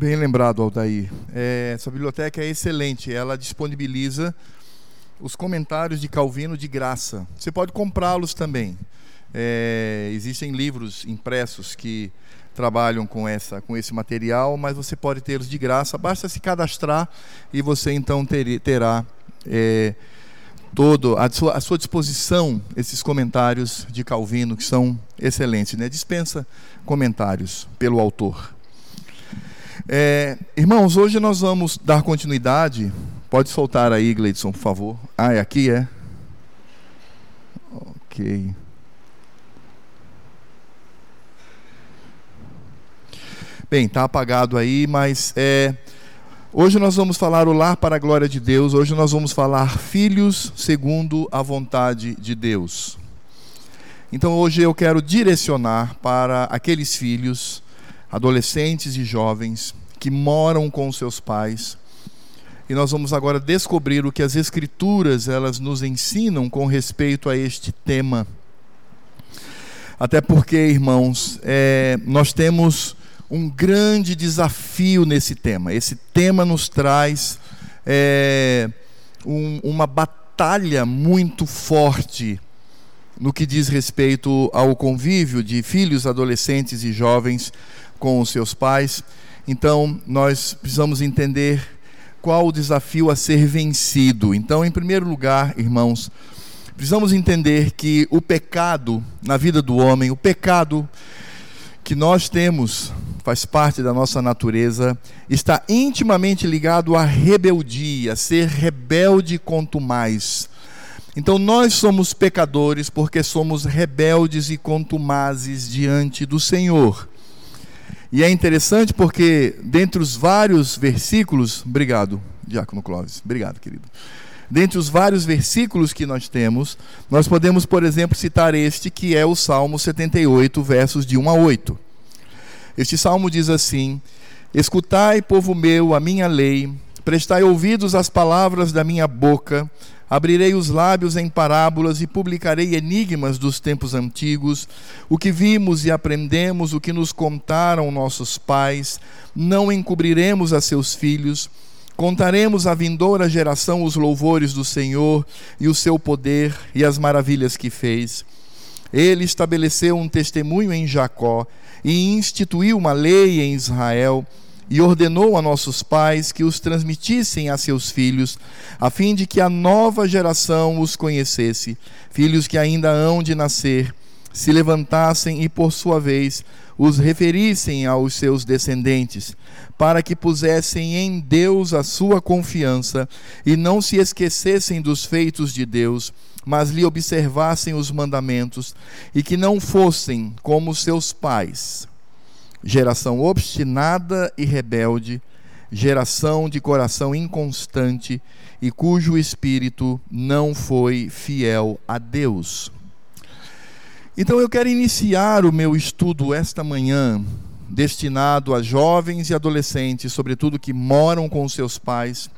Bem lembrado, Aldair. É, essa biblioteca é excelente. Ela disponibiliza os comentários de Calvino de graça. Você pode comprá-los também. É, existem livros impressos que trabalham com, essa, com esse material, mas você pode tê-los de graça. Basta se cadastrar e você então ter, terá é, todo à sua, à sua disposição esses comentários de Calvino que são excelentes. Né? Dispensa comentários pelo autor. É, irmãos, hoje nós vamos dar continuidade. Pode soltar aí, Gleidson, por favor. Ah, é aqui, é? Ok. Bem, está apagado aí, mas é, hoje nós vamos falar o lar para a glória de Deus. Hoje nós vamos falar filhos segundo a vontade de Deus. Então hoje eu quero direcionar para aqueles filhos, adolescentes e jovens que moram com seus pais. E nós vamos agora descobrir o que as escrituras elas nos ensinam com respeito a este tema. Até porque, irmãos, é, nós temos um grande desafio nesse tema. Esse tema nos traz é, um, uma batalha muito forte no que diz respeito ao convívio de filhos, adolescentes e jovens com os seus pais. Então, nós precisamos entender qual o desafio a ser vencido. Então, em primeiro lugar, irmãos, precisamos entender que o pecado na vida do homem, o pecado que nós temos, faz parte da nossa natureza, está intimamente ligado à rebeldia, ser rebelde quanto mais. Então nós somos pecadores porque somos rebeldes e contumazes diante do Senhor. E é interessante porque, dentre os vários versículos, obrigado, Diácono Clóvis, obrigado, querido. Dentre os vários versículos que nós temos, nós podemos, por exemplo, citar este que é o Salmo 78, versos de 1 a 8. Este salmo diz assim: Escutai, povo meu, a minha lei, prestai ouvidos às palavras da minha boca, abrirei os lábios em parábolas e publicarei enigmas dos tempos antigos, o que vimos e aprendemos, o que nos contaram nossos pais, não encobriremos a seus filhos. Contaremos à vindoura geração os louvores do Senhor e o seu poder e as maravilhas que fez. Ele estabeleceu um testemunho em Jacó e instituiu uma lei em Israel e ordenou a nossos pais que os transmitissem a seus filhos, a fim de que a nova geração os conhecesse, filhos que ainda hão de nascer, se levantassem e, por sua vez, os referissem aos seus descendentes, para que pusessem em Deus a sua confiança e não se esquecessem dos feitos de Deus, mas lhe observassem os mandamentos e que não fossem como seus pais, geração obstinada e rebelde, geração de coração inconstante e cujo espírito não foi fiel a Deus. Então eu quero iniciar o meu estudo esta manhã, destinado a jovens e adolescentes, sobretudo que moram com seus pais.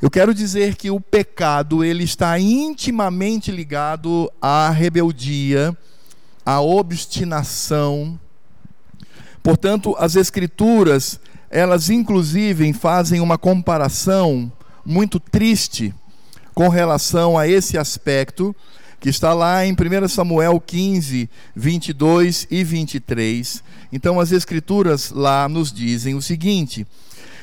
Eu quero dizer que o pecado ele está intimamente ligado à rebeldia, à obstinação. Portanto, as escrituras, elas inclusive fazem uma comparação muito triste com relação a esse aspecto que está lá em 1 Samuel 15, 22 e 23. Então, as Escrituras lá nos dizem o seguinte.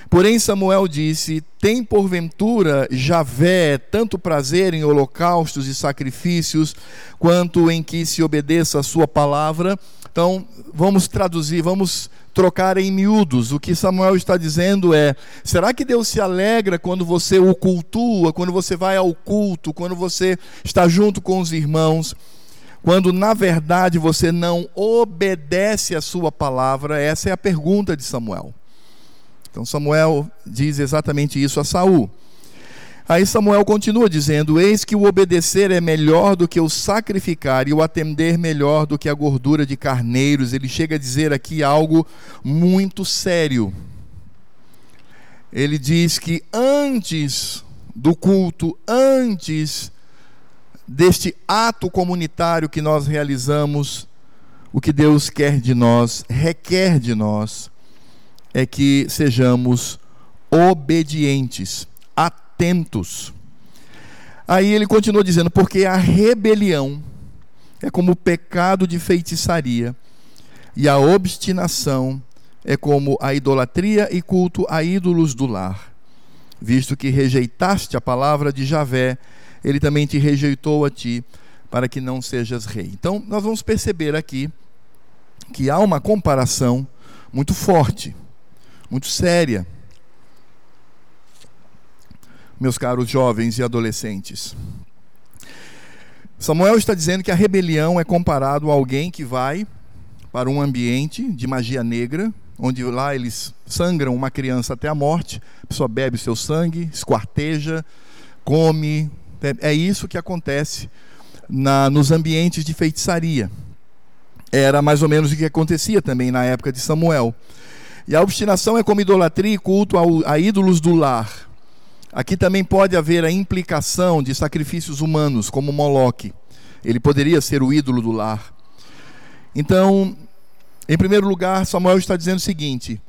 Porém, Samuel disse: Tem porventura Javé tanto prazer em holocaustos e sacrifícios, quanto em que se obedeça a sua palavra? Então, vamos traduzir, vamos trocar em miúdos. O que Samuel está dizendo é: será que Deus se alegra quando você o cultua, quando você vai ao culto, quando você está junto com os irmãos? Quando na verdade você não obedece a sua palavra? Essa é a pergunta de Samuel. Então Samuel diz exatamente isso a Saul. Aí Samuel continua dizendo: Eis que o obedecer é melhor do que o sacrificar, e o atender melhor do que a gordura de carneiros. Ele chega a dizer aqui algo muito sério. Ele diz que antes do culto, antes deste ato comunitário que nós realizamos, o que Deus quer de nós, requer de nós, é que sejamos obedientes, atentos. Aí ele continua dizendo: porque a rebelião é como o pecado de feitiçaria, e a obstinação é como a idolatria e culto a ídolos do lar. Visto que rejeitaste a palavra de Javé, ele também te rejeitou a ti, para que não sejas rei. Então, nós vamos perceber aqui que há uma comparação muito forte, muito séria. Meus caros jovens e adolescentes, Samuel está dizendo que a rebelião é comparado a alguém que vai para um ambiente de magia negra, onde lá eles sangram uma criança até a morte, a pessoa bebe seu sangue, esquarteja, come. É, é isso que acontece na, nos ambientes de feitiçaria. Era mais ou menos o que acontecia também na época de Samuel. E a obstinação é como idolatria e culto a ídolos do lar. Aqui também pode haver a implicação de sacrifícios humanos, como Moloque. Ele poderia ser o ídolo do lar. Então, em primeiro lugar, Samuel está dizendo o seguinte: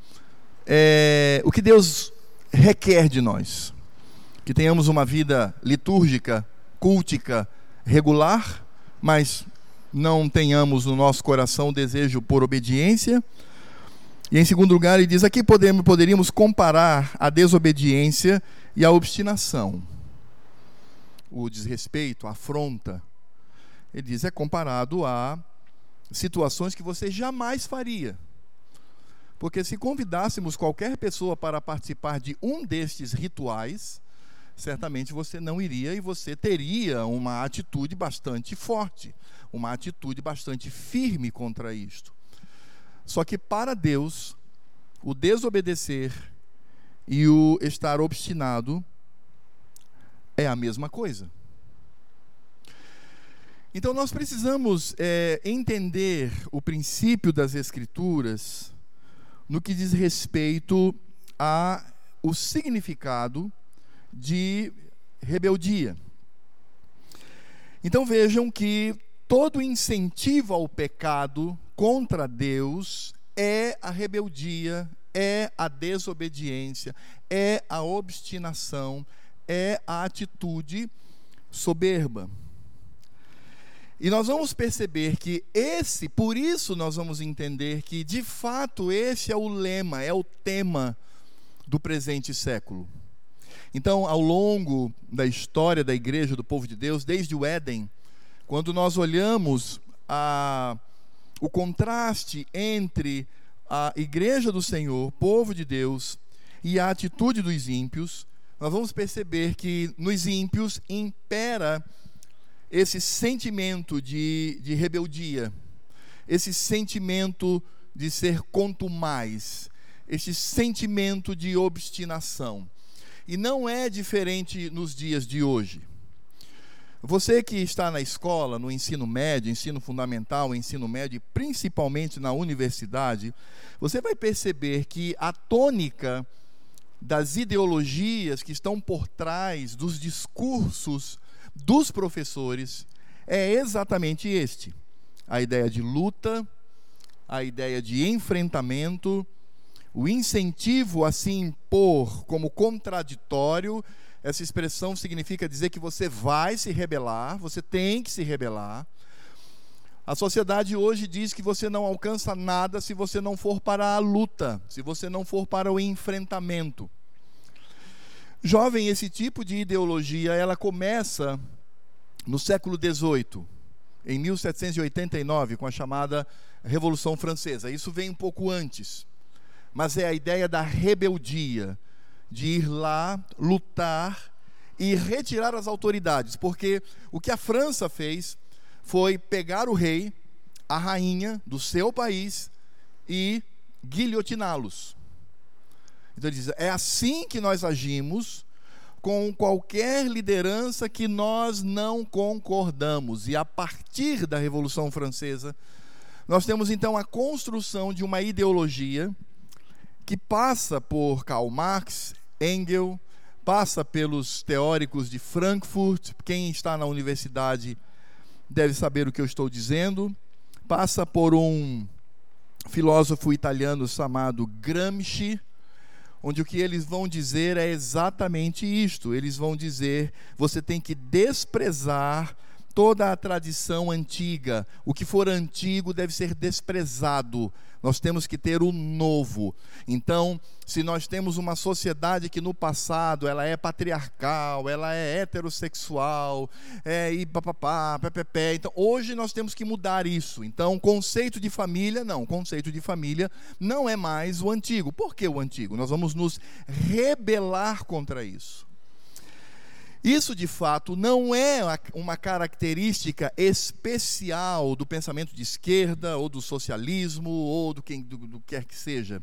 é, o que Deus requer de nós? Que tenhamos uma vida litúrgica, cultica, regular, mas não tenhamos no nosso coração o desejo por obediência. E em segundo lugar, ele diz: aqui poderíamos comparar a desobediência e a obstinação. O desrespeito, a afronta. Ele diz: é comparado a situações que você jamais faria. Porque se convidássemos qualquer pessoa para participar de um destes rituais, certamente você não iria e você teria uma atitude bastante forte, uma atitude bastante firme contra isto. Só que para Deus, o desobedecer e o estar obstinado é a mesma coisa. Então nós precisamos é, entender o princípio das Escrituras no que diz respeito a o significado de rebeldia. Então vejam que todo incentivo ao pecado contra Deus é a rebeldia, é a desobediência, é a obstinação, é a atitude soberba. E nós vamos perceber que esse, por isso nós vamos entender que de fato esse é o lema, é o tema do presente século. Então, ao longo da história da igreja do povo de Deus, desde o Éden, quando nós olhamos a, o contraste entre a igreja do Senhor, povo de Deus, e a atitude dos ímpios, nós vamos perceber que nos ímpios impera esse sentimento de, de rebeldia, esse sentimento de ser mais, esse sentimento de obstinação. E não é diferente nos dias de hoje. Você que está na escola, no ensino médio, ensino fundamental, ensino médio, principalmente na universidade, você vai perceber que a tônica das ideologias que estão por trás dos discursos dos professores é exatamente este: a ideia de luta, a ideia de enfrentamento, o incentivo a se impor como contraditório essa expressão significa dizer que você vai se rebelar, você tem que se rebelar. A sociedade hoje diz que você não alcança nada se você não for para a luta, se você não for para o enfrentamento. Jovem, esse tipo de ideologia, ela começa no século XVIII, em 1789, com a chamada Revolução Francesa. Isso vem um pouco antes, mas é a ideia da rebeldia, de ir lá, lutar e retirar as autoridades, porque o que a França fez foi pegar o rei, a rainha do seu país e guilhotiná-los. Então ele diz: é assim que nós agimos com qualquer liderança que nós não concordamos. E a partir da Revolução Francesa, nós temos então a construção de uma ideologia que passa por Karl Marx, Engel, passa pelos teóricos de Frankfurt, quem está na universidade deve saber o que eu estou dizendo, passa por um filósofo italiano chamado Gramsci, onde o que eles vão dizer é exatamente isto. Eles vão dizer: você tem que desprezar toda a tradição antiga. O que for antigo deve ser desprezado. Nós temos que ter o novo. Então, se nós temos uma sociedade que no passado ela é patriarcal, ela é heterossexual, é e papapá, pé, então hoje nós temos que mudar isso. Então, conceito de família, não, conceito de família não é mais o antigo. Por que o antigo? Nós vamos nos rebelar contra isso. Isso, de fato, não é uma característica especial do pensamento de esquerda, ou do socialismo, ou do, quem, do, do quer que seja.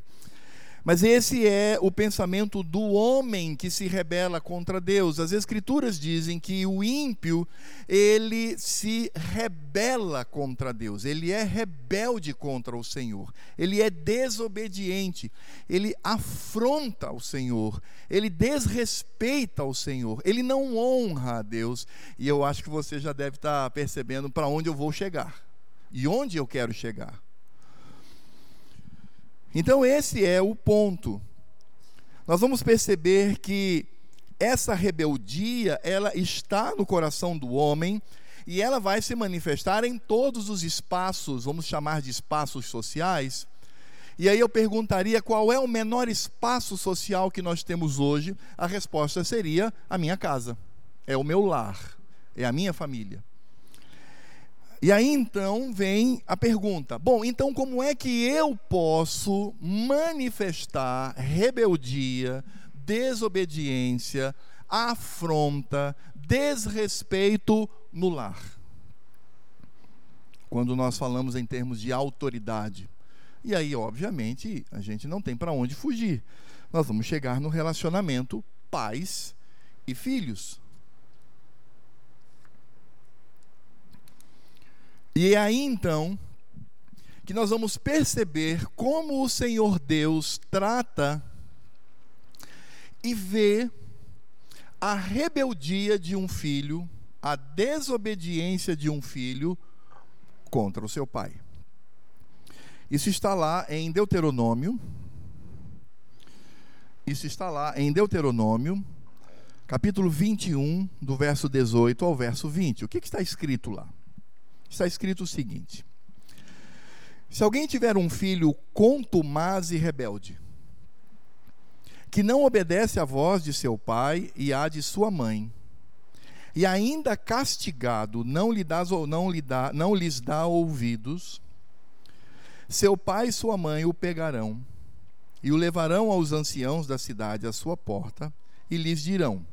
Mas esse é o pensamento do homem que se rebela contra Deus. As escrituras dizem que o ímpio, ele se rebela contra Deus. Ele é rebelde contra o Senhor. Ele é desobediente. Ele afronta o Senhor. Ele desrespeita o Senhor. Ele não honra a Deus. E eu acho que você já deve estar percebendo para onde eu vou chegar. E onde eu quero chegar. Então, esse é o ponto. Nós vamos perceber que essa rebeldia, ela está no coração do homem e ela vai se manifestar em todos os espaços, vamos chamar de espaços sociais. E aí eu perguntaria qual é o menor espaço social que nós temos hoje? A resposta seria a minha casa, é o meu lar, é a minha família. E aí então vem a pergunta: bom, então como é que eu posso manifestar rebeldia, desobediência, afronta, desrespeito no lar? Quando nós falamos em termos de autoridade. E aí, obviamente, a gente não tem para onde fugir. Nós vamos chegar no relacionamento pais e filhos. E é aí então que nós vamos perceber como o Senhor Deus trata e vê a rebeldia de um filho, a desobediência de um filho contra o seu pai. Isso está lá em Deuteronômio. Isso está lá em Deuteronômio, capítulo 21, do verso 18 ao verso 20. O que, que está escrito lá? Está escrito o seguinte: Se alguém tiver um filho contumaz e rebelde, que não obedece à voz de seu pai e à de sua mãe, e ainda castigado não, lhe dá, não, lhe dá, não lhes dá ouvidos, seu pai e sua mãe o pegarão e o levarão aos anciãos da cidade à sua porta e lhes dirão: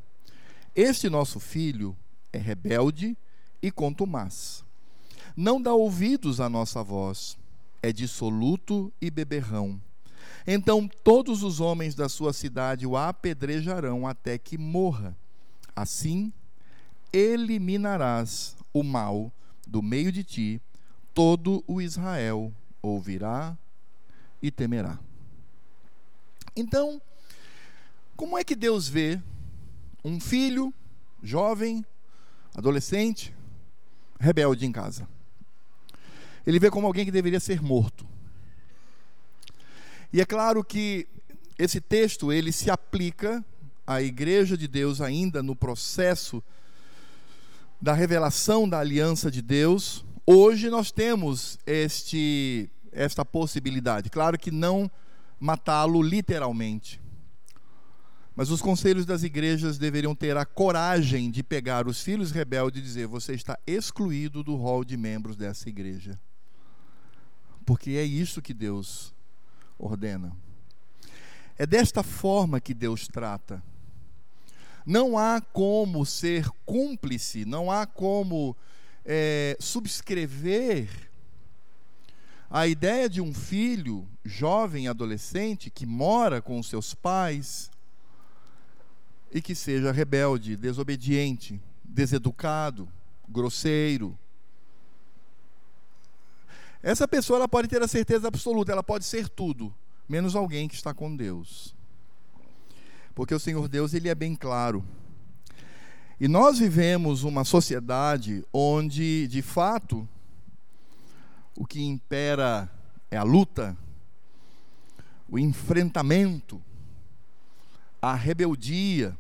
Este nosso filho é rebelde e contumaz não dá ouvidos à nossa voz, é dissoluto e beberrão. Então todos os homens da sua cidade o apedrejarão até que morra. Assim, eliminarás o mal do meio de ti, todo o Israel ouvirá e temerá. Então, como é que Deus vê um filho, jovem, adolescente, rebelde em casa? Ele vê como alguém que deveria ser morto. E é claro que esse texto ele se aplica à igreja de Deus ainda no processo da revelação da aliança de Deus. Hoje nós temos este esta possibilidade. Claro que não matá-lo literalmente. Mas os conselhos das igrejas deveriam ter a coragem de pegar os filhos rebeldes e dizer: você está excluído do rol de membros dessa igreja porque é isso que Deus ordena. É desta forma que Deus trata. Não há como ser cúmplice, não há como é, subscrever a ideia de um filho jovem, adolescente, que mora com seus pais e que seja rebelde, desobediente, deseducado, grosseiro, essa pessoa ela pode ter a certeza absoluta, ela pode ser tudo, menos alguém que está com Deus. Porque o Senhor Deus, ele é bem claro. E nós vivemos uma sociedade onde, de fato, o que impera é a luta, o enfrentamento, a rebeldia,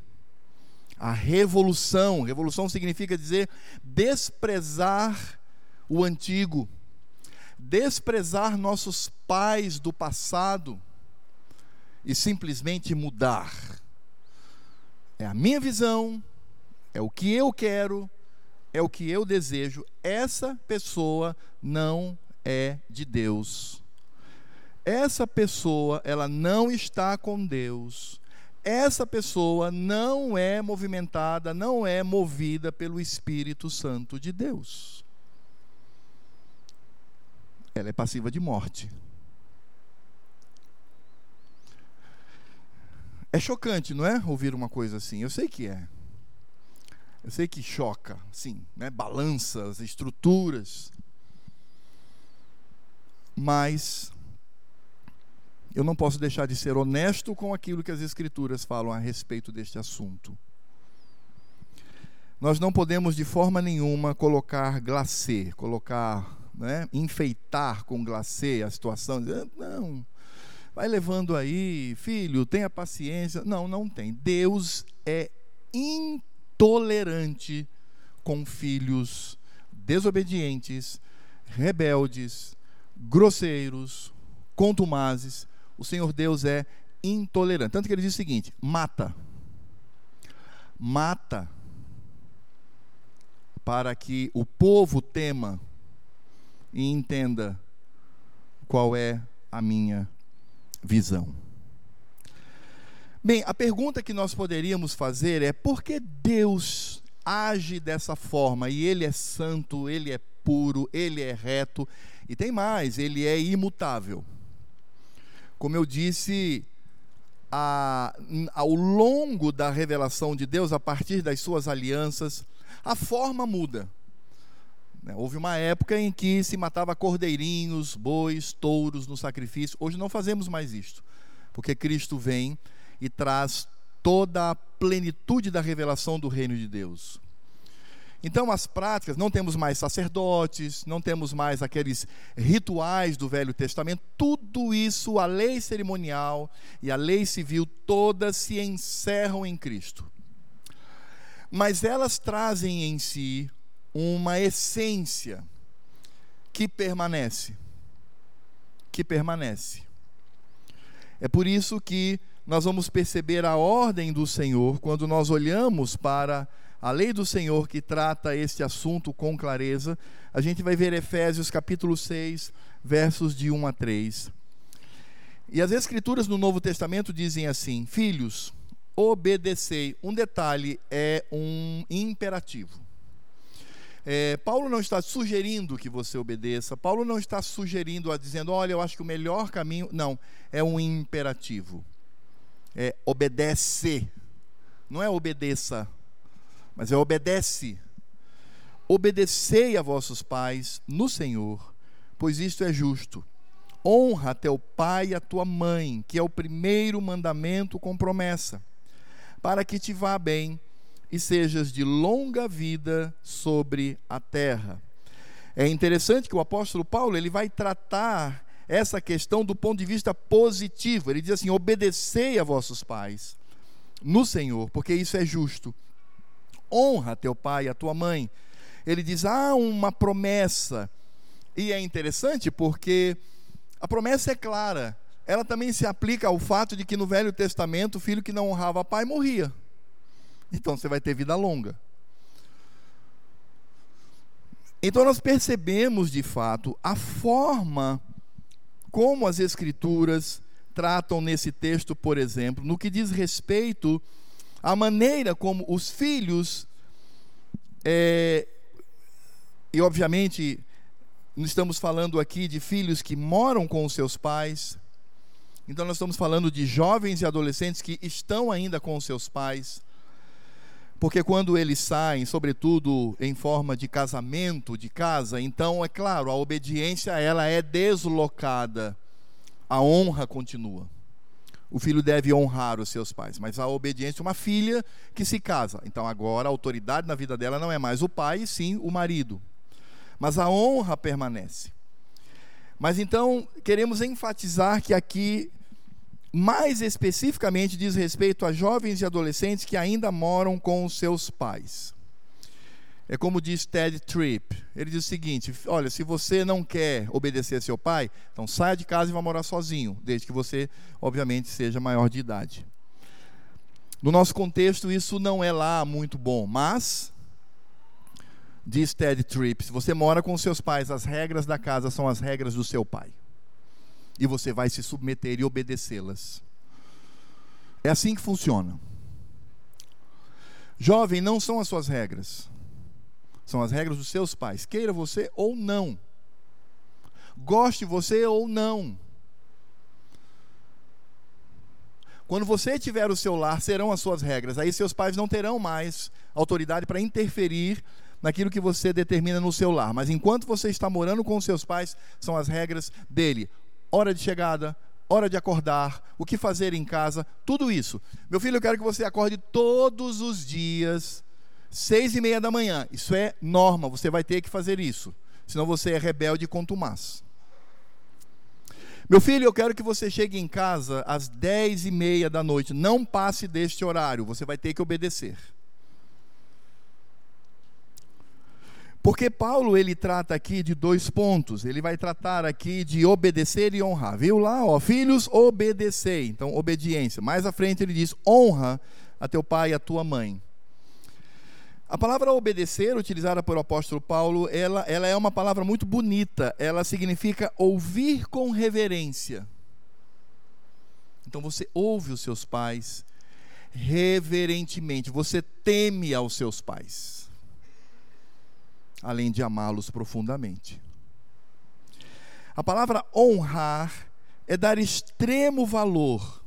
a revolução. Revolução significa dizer desprezar o antigo, desprezar nossos pais do passado e simplesmente mudar. É a minha visão, é o que eu quero, é o que eu desejo. Essa pessoa não é de Deus. Essa pessoa, ela não está com Deus. Essa pessoa não é movimentada, não é movida pelo Espírito Santo de Deus. Ela é passiva de morte. É chocante, não é? Ouvir uma coisa assim. Eu sei que é. Eu sei que choca, sim, né? balança as estruturas. Mas eu não posso deixar de ser honesto com aquilo que as Escrituras falam a respeito deste assunto. Nós não podemos de forma nenhuma colocar glacê, colocar, né, enfeitar com glacê a situação, dizer, não, vai levando aí, filho, tenha paciência. Não, não tem. Deus é incrível tolerante com filhos desobedientes, rebeldes, grosseiros, contumazes. O Senhor Deus é intolerante. Tanto que ele diz o seguinte: mata. Mata para que o povo tema e entenda qual é a minha visão. Bem, a pergunta que nós poderíamos fazer é por que Deus age dessa forma? E Ele é santo, Ele é puro, Ele é reto, e tem mais, Ele é imutável. Como eu disse, a, ao longo da revelação de Deus, a partir das suas alianças, a forma muda. Né, houve uma época em que se matava cordeirinhos, bois, touros no sacrifício. Hoje não fazemos mais isto, porque Cristo vem e traz toda a plenitude da revelação do reino de Deus. Então, as práticas, não temos mais sacerdotes, não temos mais aqueles rituais do Velho Testamento, tudo isso, a lei cerimonial e a lei civil, todas se encerram em Cristo. Mas elas trazem em si uma essência que permanece. Que permanece. É por isso que nós vamos perceber a ordem do Senhor quando nós olhamos para a lei do Senhor que trata este assunto com clareza. A gente vai ver Efésios capítulo 6, versos de 1 a 3. E as Escrituras no Novo Testamento dizem assim: Filhos, obedecei. Um detalhe é um imperativo. É, Paulo não está sugerindo que você obedeça, Paulo não está sugerindo, dizendo, olha, eu acho que o melhor caminho. Não, é um imperativo é obedece. Não é obedeça, mas é obedece. Obedecei a vossos pais no Senhor, pois isto é justo. Honra teu pai e a tua mãe, que é o primeiro mandamento com promessa, para que te vá bem e sejas de longa vida sobre a terra. É interessante que o apóstolo Paulo ele vai tratar essa questão do ponto de vista positivo. Ele diz assim: obedecei a vossos pais no Senhor, porque isso é justo. Honra teu pai e a tua mãe. Ele diz: há uma promessa. E é interessante porque a promessa é clara. Ela também se aplica ao fato de que no Velho Testamento o filho que não honrava pai morria. Então você vai ter vida longa. Então nós percebemos de fato a forma como as Escrituras tratam nesse texto, por exemplo, no que diz respeito à maneira como os filhos, é, e obviamente estamos falando aqui de filhos que moram com os seus pais, então nós estamos falando de jovens e adolescentes que estão ainda com os seus pais. Porque quando eles saem, sobretudo em forma de casamento, de casa, então é claro, a obediência ela é deslocada. A honra continua. O filho deve honrar os seus pais, mas a obediência é uma filha que se casa. Então agora a autoridade na vida dela não é mais o pai, sim o marido. Mas a honra permanece. Mas então, queremos enfatizar que aqui, mais especificamente, diz respeito a jovens e adolescentes que ainda moram com os seus pais. É como diz Ted Tripp. Ele diz o seguinte: olha, se você não quer obedecer a seu pai, então saia de casa e vá morar sozinho, desde que você, obviamente, seja maior de idade. No nosso contexto, isso não é lá muito bom, mas diz Ted Tripp, se você mora com seus pais, as regras da casa são as regras do seu pai. E você vai se submeter e obedecê-las. É assim que funciona. Jovem, não são as suas regras. São as regras dos seus pais, queira você ou não. Goste você ou não. Quando você tiver o seu lar, serão as suas regras. Aí seus pais não terão mais autoridade para interferir naquilo que você determina no seu lar. Mas enquanto você está morando com seus pais, são as regras dele. Hora de chegada, hora de acordar, o que fazer em casa, tudo isso. Meu filho, eu quero que você acorde todos os dias seis e meia da manhã. Isso é norma, você vai ter que fazer isso. Senão você é rebelde e contumaz. Meu filho, eu quero que você chegue em casa às dez e meia da noite. Não passe deste horário, você vai ter que obedecer. Porque Paulo ele trata aqui de dois pontos. Ele vai tratar aqui de obedecer e honrar. Viu lá, ó, filhos, obedecei. Então, obediência. Mais à frente ele diz: honra a teu pai e a tua mãe. A palavra obedecer, utilizada pelo apóstolo Paulo, ela, ela é uma palavra muito bonita. Ela significa ouvir com reverência. Então você ouve os seus pais reverentemente, você teme aos seus pais, além de amá-los profundamente. A palavra honrar é dar extremo valor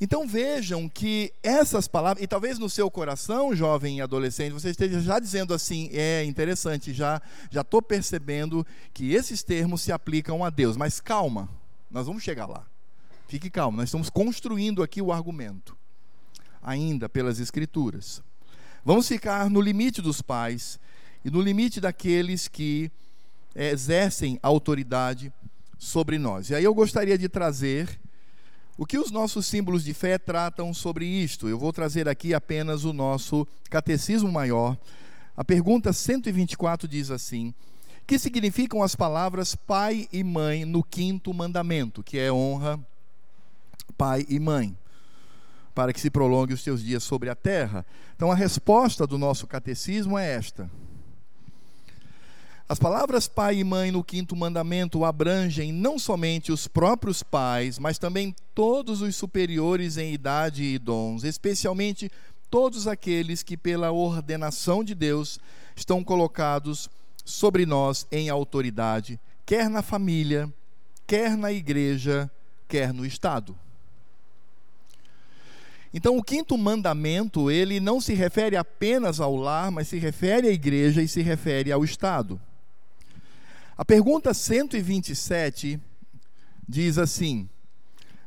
então vejam que essas palavras, e talvez no seu coração, jovem e adolescente, você esteja já dizendo assim: é interessante, já já estou percebendo que esses termos se aplicam a Deus. Mas calma, nós vamos chegar lá. Fique calmo, nós estamos construindo aqui o argumento, ainda pelas Escrituras. Vamos ficar no limite dos pais e no limite daqueles que é, exercem autoridade sobre nós. E aí eu gostaria de trazer o que os nossos símbolos de fé tratam sobre isto? Eu vou trazer aqui apenas o nosso catecismo maior. A pergunta 124 diz assim: Que significam as palavras pai e mãe no quinto mandamento, que é honra pai e mãe, para que se prolongue os teus dias sobre a terra? Então a resposta do nosso catecismo é esta: as palavras pai e mãe no quinto mandamento abrangem não somente os próprios pais, mas também todos os superiores em idade e dons, especialmente todos aqueles que, pela ordenação de Deus, estão colocados sobre nós em autoridade, quer na família, quer na igreja, quer no Estado. Então, o quinto mandamento, ele não se refere apenas ao lar, mas se refere à igreja e se refere ao Estado. A pergunta 127 diz assim: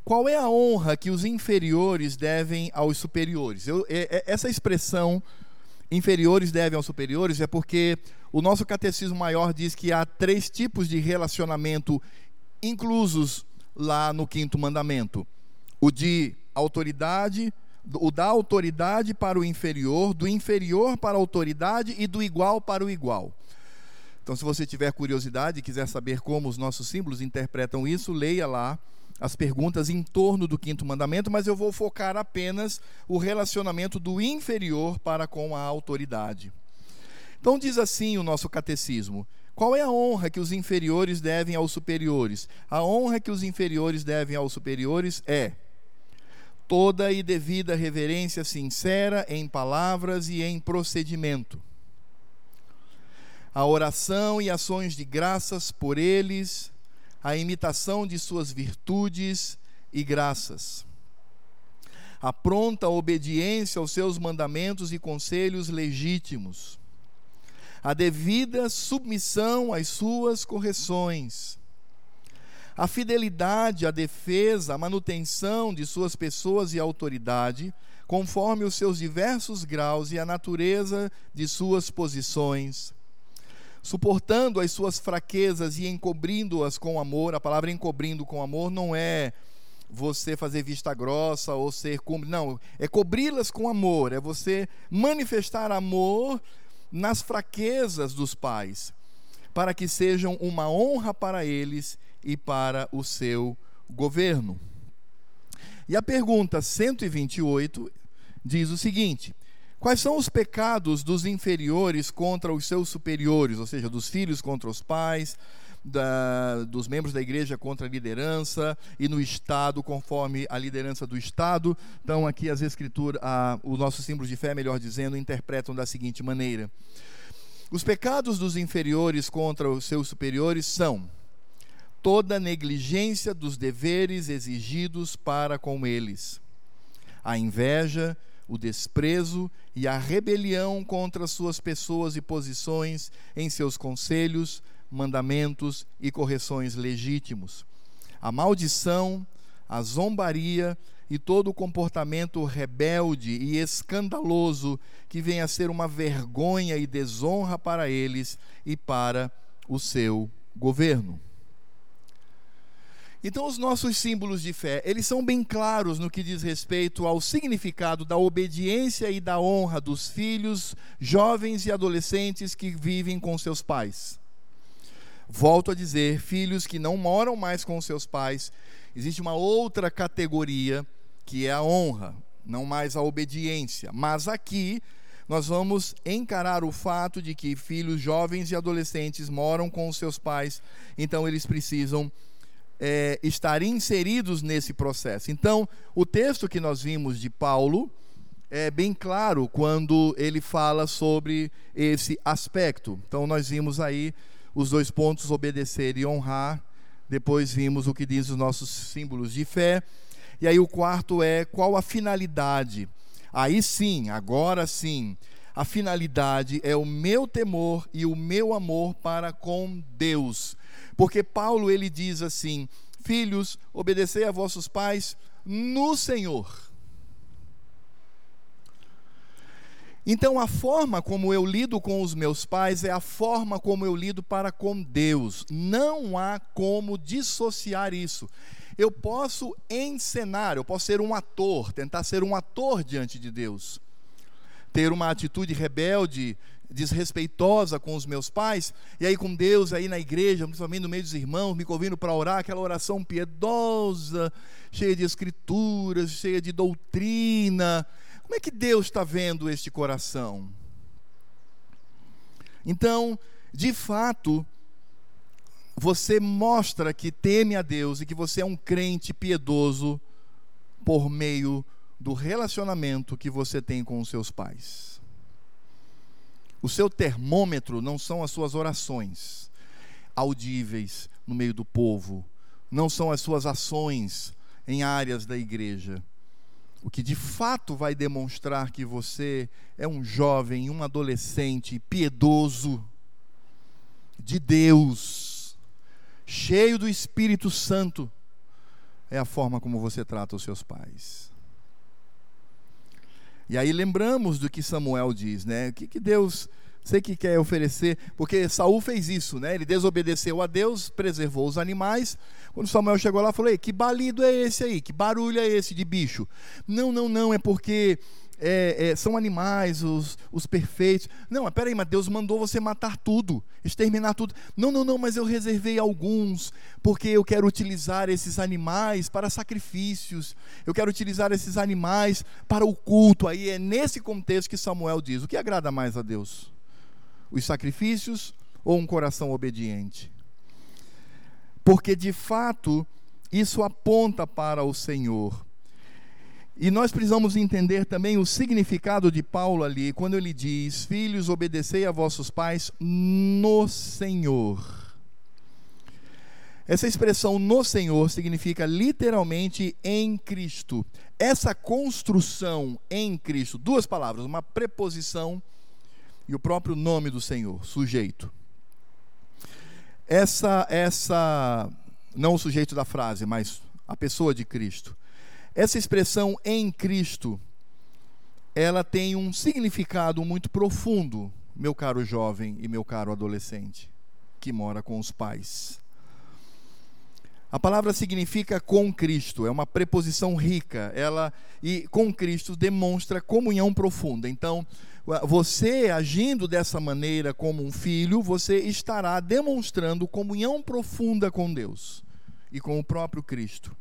Qual é a honra que os inferiores devem aos superiores? Eu, é, é, essa expressão, inferiores devem aos superiores, é porque o nosso catecismo maior diz que há três tipos de relacionamento inclusos lá no quinto mandamento: o de autoridade, o da autoridade para o inferior, do inferior para a autoridade e do igual para o igual. Então, se você tiver curiosidade e quiser saber como os nossos símbolos interpretam isso, leia lá as perguntas em torno do quinto mandamento, mas eu vou focar apenas o relacionamento do inferior para com a autoridade. Então, diz assim o nosso catecismo: qual é a honra que os inferiores devem aos superiores? A honra que os inferiores devem aos superiores é toda e devida reverência sincera em palavras e em procedimento a oração e ações de graças por eles, a imitação de suas virtudes e graças. A pronta obediência aos seus mandamentos e conselhos legítimos. A devida submissão às suas correções. A fidelidade à defesa, à manutenção de suas pessoas e autoridade, conforme os seus diversos graus e a natureza de suas posições suportando as suas fraquezas e encobrindo-as com amor. A palavra encobrindo com amor não é você fazer vista grossa ou ser cúmplice. Não, é cobri-las com amor, é você manifestar amor nas fraquezas dos pais, para que sejam uma honra para eles e para o seu governo. E a pergunta 128 diz o seguinte: Quais são os pecados dos inferiores contra os seus superiores, ou seja, dos filhos contra os pais, da, dos membros da igreja contra a liderança e no Estado, conforme a liderança do Estado? Então, aqui as escrituras, a, os nossos símbolos de fé, melhor dizendo, interpretam da seguinte maneira: Os pecados dos inferiores contra os seus superiores são toda negligência dos deveres exigidos para com eles, a inveja, o desprezo e a rebelião contra suas pessoas e posições em seus conselhos, mandamentos e correções legítimos. A maldição, a zombaria e todo o comportamento rebelde e escandaloso que vem a ser uma vergonha e desonra para eles e para o seu governo. Então, os nossos símbolos de fé, eles são bem claros no que diz respeito ao significado da obediência e da honra dos filhos, jovens e adolescentes que vivem com seus pais. Volto a dizer, filhos que não moram mais com seus pais, existe uma outra categoria que é a honra, não mais a obediência. Mas aqui nós vamos encarar o fato de que filhos jovens e adolescentes moram com seus pais, então eles precisam é, estar inseridos nesse processo. Então, o texto que nós vimos de Paulo é bem claro quando ele fala sobre esse aspecto. Então, nós vimos aí os dois pontos: obedecer e honrar. Depois vimos o que diz os nossos símbolos de fé. E aí, o quarto é qual a finalidade. Aí sim, agora sim, a finalidade é o meu temor e o meu amor para com Deus. Porque Paulo ele diz assim: Filhos, obedecei a vossos pais no Senhor. Então, a forma como eu lido com os meus pais é a forma como eu lido para com Deus. Não há como dissociar isso. Eu posso encenar, eu posso ser um ator, tentar ser um ator diante de Deus ter uma atitude rebelde, desrespeitosa com os meus pais, e aí com Deus aí na igreja, principalmente no meio dos irmãos, me convindo para orar, aquela oração piedosa, cheia de escrituras, cheia de doutrina. Como é que Deus está vendo este coração? Então, de fato, você mostra que teme a Deus e que você é um crente piedoso por meio do relacionamento que você tem com os seus pais. O seu termômetro não são as suas orações audíveis no meio do povo, não são as suas ações em áreas da igreja. O que de fato vai demonstrar que você é um jovem, um adolescente piedoso de Deus, cheio do Espírito Santo, é a forma como você trata os seus pais. E aí lembramos do que Samuel diz, né? O que, que Deus sei que quer oferecer, porque Saul fez isso, né? Ele desobedeceu a Deus, preservou os animais. Quando Samuel chegou lá, falou: "Que balido é esse aí? Que barulho é esse de bicho?" Não, não, não, é porque é, é, são animais, os, os perfeitos. Não, mas peraí, mas Deus mandou você matar tudo, exterminar tudo. Não, não, não, mas eu reservei alguns, porque eu quero utilizar esses animais para sacrifícios, eu quero utilizar esses animais para o culto. Aí é nesse contexto que Samuel diz: o que agrada mais a Deus? Os sacrifícios ou um coração obediente? Porque de fato isso aponta para o Senhor. E nós precisamos entender também o significado de Paulo ali, quando ele diz: Filhos, obedecei a vossos pais no Senhor. Essa expressão no Senhor significa literalmente em Cristo. Essa construção em Cristo, duas palavras, uma preposição e o próprio nome do Senhor, sujeito. Essa essa não o sujeito da frase, mas a pessoa de Cristo essa expressão em Cristo, ela tem um significado muito profundo meu caro jovem e meu caro adolescente, que mora com os pais. A palavra significa com Cristo, é uma preposição rica. Ela e com Cristo demonstra comunhão profunda. Então, você agindo dessa maneira como um filho, você estará demonstrando comunhão profunda com Deus e com o próprio Cristo.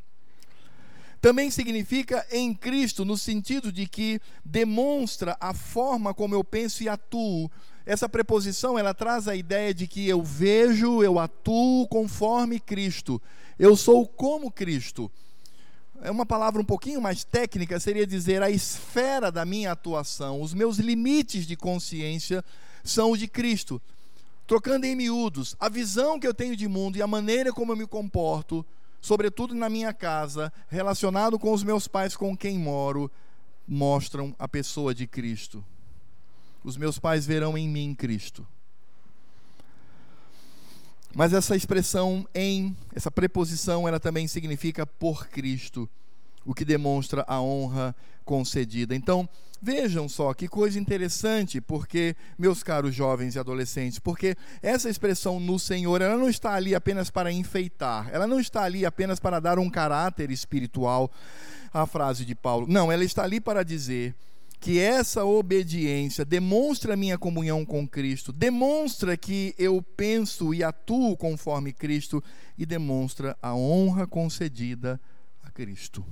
Também significa em Cristo, no sentido de que demonstra a forma como eu penso e atuo. Essa preposição, ela traz a ideia de que eu vejo, eu atuo conforme Cristo. Eu sou como Cristo. É uma palavra um pouquinho mais técnica, seria dizer a esfera da minha atuação, os meus limites de consciência são os de Cristo. Trocando em miúdos, a visão que eu tenho de mundo e a maneira como eu me comporto sobretudo na minha casa, relacionado com os meus pais com quem moro, mostram a pessoa de Cristo. Os meus pais verão em mim Cristo. Mas essa expressão em, essa preposição, ela também significa por Cristo o que demonstra a honra concedida. Então, vejam só que coisa interessante, porque, meus caros jovens e adolescentes, porque essa expressão no Senhor, ela não está ali apenas para enfeitar, ela não está ali apenas para dar um caráter espiritual à frase de Paulo. Não, ela está ali para dizer que essa obediência demonstra a minha comunhão com Cristo, demonstra que eu penso e atuo conforme Cristo e demonstra a honra concedida a Cristo.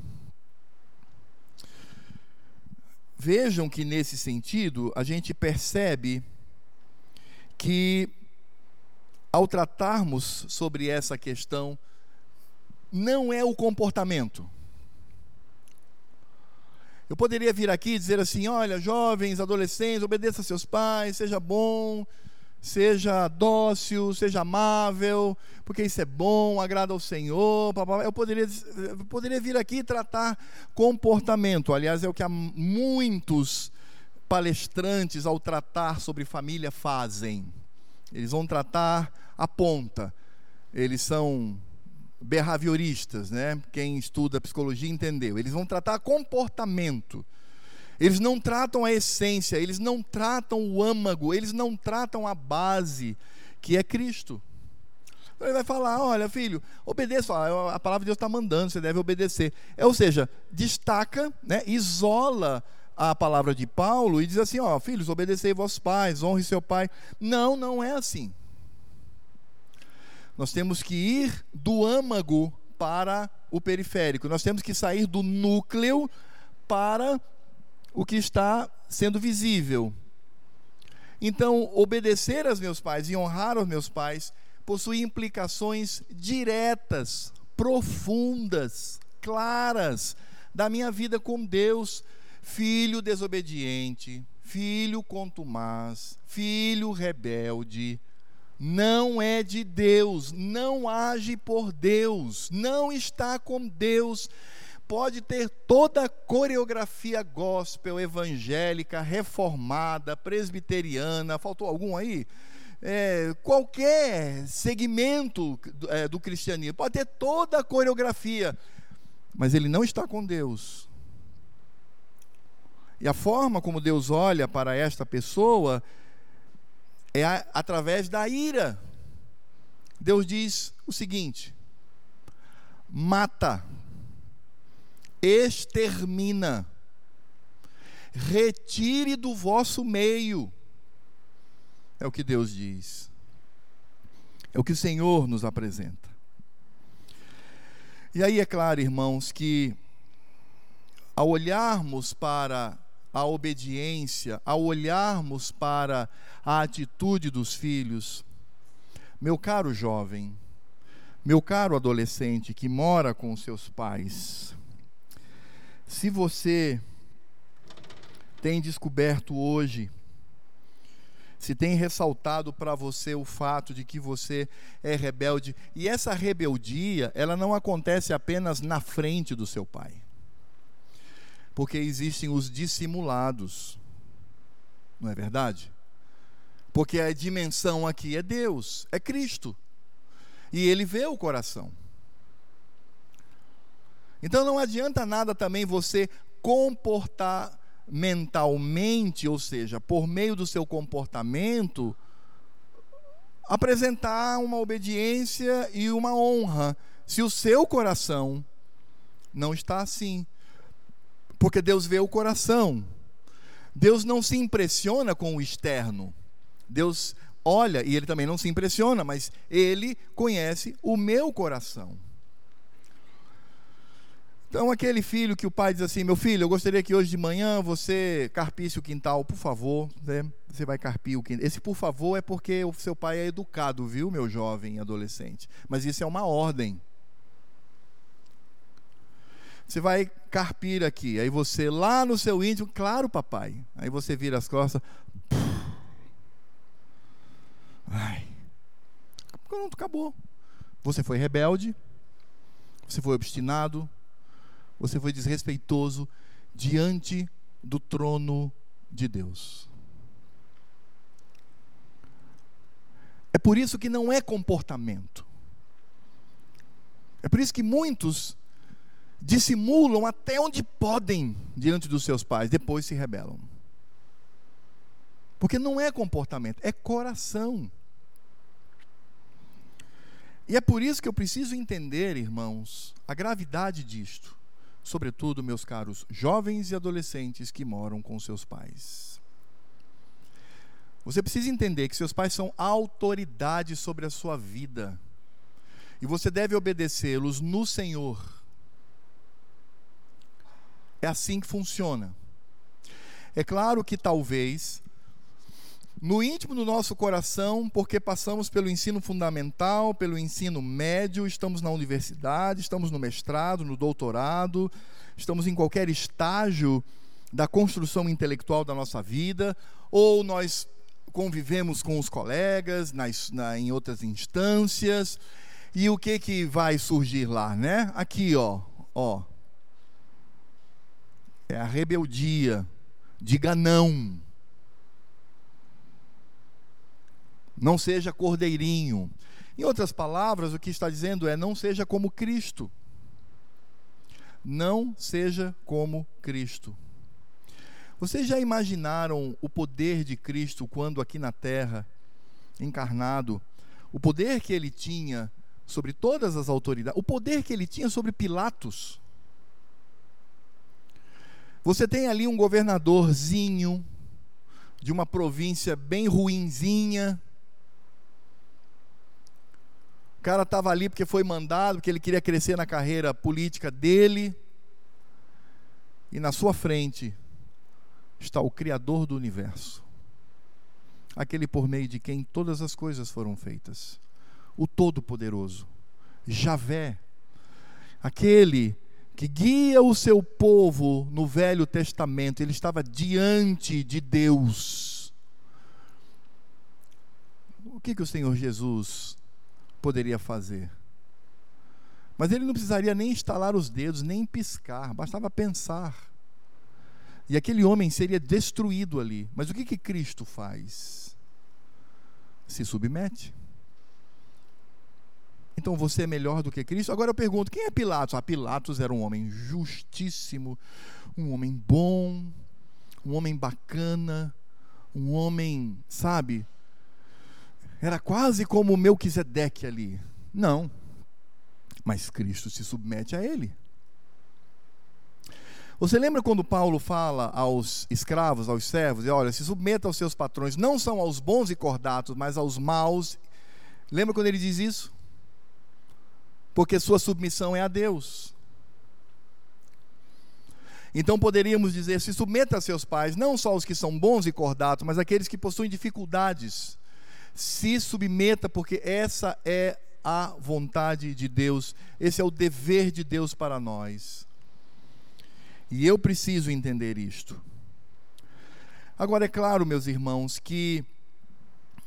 Vejam que nesse sentido a gente percebe que ao tratarmos sobre essa questão, não é o comportamento. Eu poderia vir aqui e dizer assim: olha, jovens, adolescentes, obedeça a seus pais, seja bom, seja dócil, seja amável, porque isso é bom, agrada ao Senhor. Eu poderia, eu poderia vir aqui tratar comportamento. Aliás, é o que há muitos palestrantes, ao tratar sobre família, fazem. Eles vão tratar a ponta. Eles são behavioristas, né? Quem estuda psicologia entendeu. Eles vão tratar comportamento. Eles não tratam a essência, eles não tratam o âmago, eles não tratam a base, que é Cristo. Então ele vai falar: olha, filho, obedeça, a palavra de Deus está mandando, você deve obedecer. É, ou seja, destaca, né, isola a palavra de Paulo e diz assim: ó, filhos, obedecei vossos pais, honre seu pai. Não, não é assim. Nós temos que ir do âmago para o periférico, nós temos que sair do núcleo para o que está sendo visível. Então, obedecer aos meus pais e honrar aos meus pais possui implicações diretas, profundas, claras da minha vida com Deus. Filho desobediente, filho contumaz, filho rebelde, não é de Deus, não age por Deus, não está com Deus, pode ter toda a coreografia gospel, evangélica, reformada, presbiteriana, faltou algum aí? É, qualquer segmento é, do cristianismo, pode ter toda a coreografia, mas ele não está com Deus. E a forma como Deus olha para esta pessoa é a, através da ira. Deus diz o seguinte: mata extermina, retire do vosso meio. É o que Deus diz. É o que o Senhor nos apresenta. E aí é claro, irmãos, que ao olharmos para a obediência, ao olharmos para a atitude dos filhos, meu caro jovem, meu caro adolescente que mora com seus pais, se você tem descoberto hoje, se tem ressaltado para você o fato de que você é rebelde, e essa rebeldia, ela não acontece apenas na frente do seu pai. Porque existem os dissimulados. Não é verdade? Porque a dimensão aqui é Deus, é Cristo. E ele vê o coração. Então não adianta nada também você comportar mentalmente, ou seja, por meio do seu comportamento, apresentar uma obediência e uma honra, se o seu coração não está assim. Porque Deus vê o coração. Deus não se impressiona com o externo. Deus olha e ele também não se impressiona, mas ele conhece o meu coração. Então, aquele filho que o pai diz assim: Meu filho, eu gostaria que hoje de manhã você carpisse o quintal, por favor. Né? Você vai carpir o quintal. Esse por favor é porque o seu pai é educado, viu, meu jovem adolescente? Mas isso é uma ordem. Você vai carpir aqui. Aí você lá no seu íntimo, claro, papai. Aí você vira as costas. Ai. Pronto, acabou. Você foi rebelde. Você foi obstinado você foi desrespeitoso diante do trono de Deus. É por isso que não é comportamento. É por isso que muitos dissimulam até onde podem diante dos seus pais, depois se rebelam. Porque não é comportamento, é coração. E é por isso que eu preciso entender, irmãos, a gravidade disto sobretudo, meus caros jovens e adolescentes que moram com seus pais. Você precisa entender que seus pais são autoridade sobre a sua vida. E você deve obedecê-los no Senhor. É assim que funciona. É claro que talvez no íntimo do nosso coração, porque passamos pelo ensino fundamental, pelo ensino médio, estamos na universidade, estamos no mestrado, no doutorado, estamos em qualquer estágio da construção intelectual da nossa vida, ou nós convivemos com os colegas nas, na, em outras instâncias, e o que que vai surgir lá, né? Aqui, ó, ó, é a rebeldia, diga não Não seja cordeirinho. Em outras palavras, o que está dizendo é: não seja como Cristo. Não seja como Cristo. Vocês já imaginaram o poder de Cristo quando aqui na terra, encarnado, o poder que ele tinha sobre todas as autoridades, o poder que ele tinha sobre Pilatos? Você tem ali um governadorzinho de uma província bem ruinzinha, cara estava ali porque foi mandado, porque ele queria crescer na carreira política dele. E na sua frente está o Criador do universo, aquele por meio de quem todas as coisas foram feitas, o Todo-Poderoso, Javé, aquele que guia o seu povo no Velho Testamento, ele estava diante de Deus. O que, que o Senhor Jesus poderia fazer. Mas ele não precisaria nem estalar os dedos, nem piscar, bastava pensar. E aquele homem seria destruído ali. Mas o que, que Cristo faz? Se submete. Então você é melhor do que Cristo? Agora eu pergunto: quem é Pilatos? Ah, Pilatos era um homem justíssimo, um homem bom, um homem bacana, um homem, sabe, era quase como o Melquisedeque ali. Não. Mas Cristo se submete a ele. Você lembra quando Paulo fala aos escravos, aos servos, e olha, se submeta aos seus patrões, não são aos bons e cordatos, mas aos maus. Lembra quando ele diz isso? Porque sua submissão é a Deus. Então poderíamos dizer: se submeta a seus pais, não só os que são bons e cordatos, mas aqueles que possuem dificuldades se submeta, porque essa é a vontade de Deus, esse é o dever de Deus para nós. E eu preciso entender isto. Agora, é claro, meus irmãos, que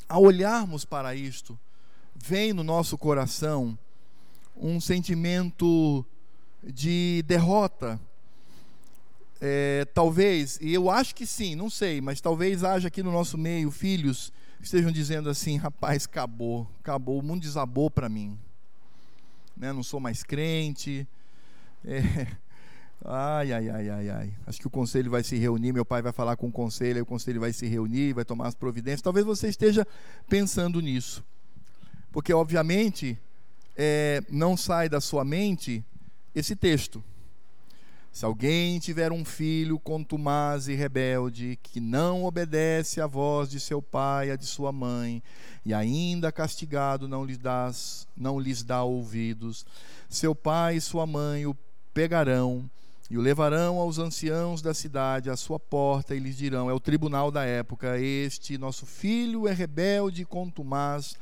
ao olharmos para isto, vem no nosso coração um sentimento de derrota. É, talvez, e eu acho que sim, não sei, mas talvez haja aqui no nosso meio filhos estejam dizendo assim: rapaz, acabou, acabou, o mundo desabou para mim. Né? Não sou mais crente. É, Ai, ai, ai, ai, ai. Acho que o conselho vai se reunir, meu pai vai falar com o conselho, aí o conselho vai se reunir, vai tomar as providências. Talvez você esteja pensando nisso. Porque, obviamente, é, não sai da sua mente esse texto. Se alguém tiver um filho contumaz e rebelde, que não obedece à voz de seu pai e a de sua mãe, e ainda castigado não lhes, dá, não lhes dá ouvidos, seu pai e sua mãe o pegarão e o levarão aos anciãos da cidade à sua porta e lhes dirão: É o tribunal da época, este nosso filho é rebelde e contumaz,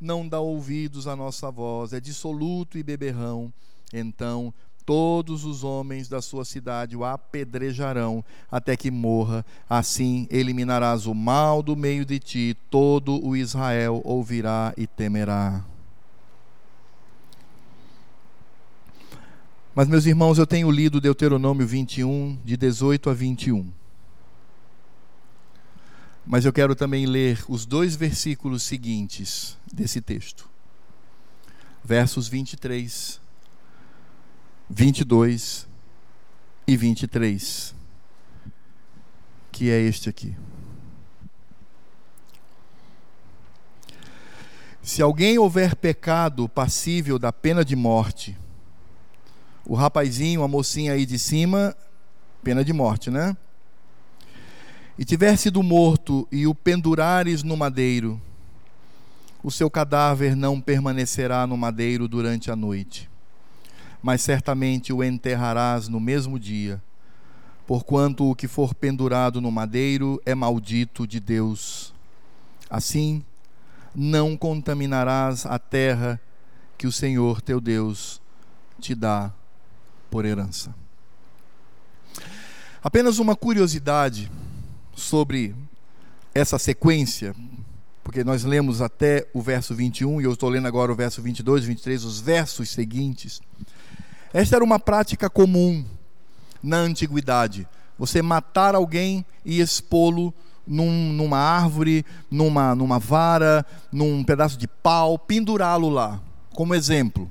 não dá ouvidos à nossa voz, é dissoluto e beberrão. Então todos os homens da sua cidade o apedrejarão até que morra. Assim eliminarás o mal do meio de ti, todo o Israel ouvirá e temerá. Mas, meus irmãos, eu tenho lido Deuteronômio 21, de 18 a 21. Mas eu quero também ler os dois versículos seguintes desse texto. Versos 23 22 e 23, que é este aqui. Se alguém houver pecado passível da pena de morte, o rapazinho, a mocinha aí de cima, pena de morte, né? E tiver sido morto e o pendurares no madeiro, o seu cadáver não permanecerá no madeiro durante a noite mas certamente o enterrarás no mesmo dia, porquanto o que for pendurado no madeiro é maldito de Deus. Assim, não contaminarás a terra que o Senhor teu Deus te dá por herança. Apenas uma curiosidade sobre essa sequência, porque nós lemos até o verso 21 e eu estou lendo agora o verso 22 e 23, os versos seguintes. Esta era uma prática comum na antiguidade. Você matar alguém e expô-lo num, numa árvore, numa, numa vara, num pedaço de pau, pendurá-lo lá, como exemplo.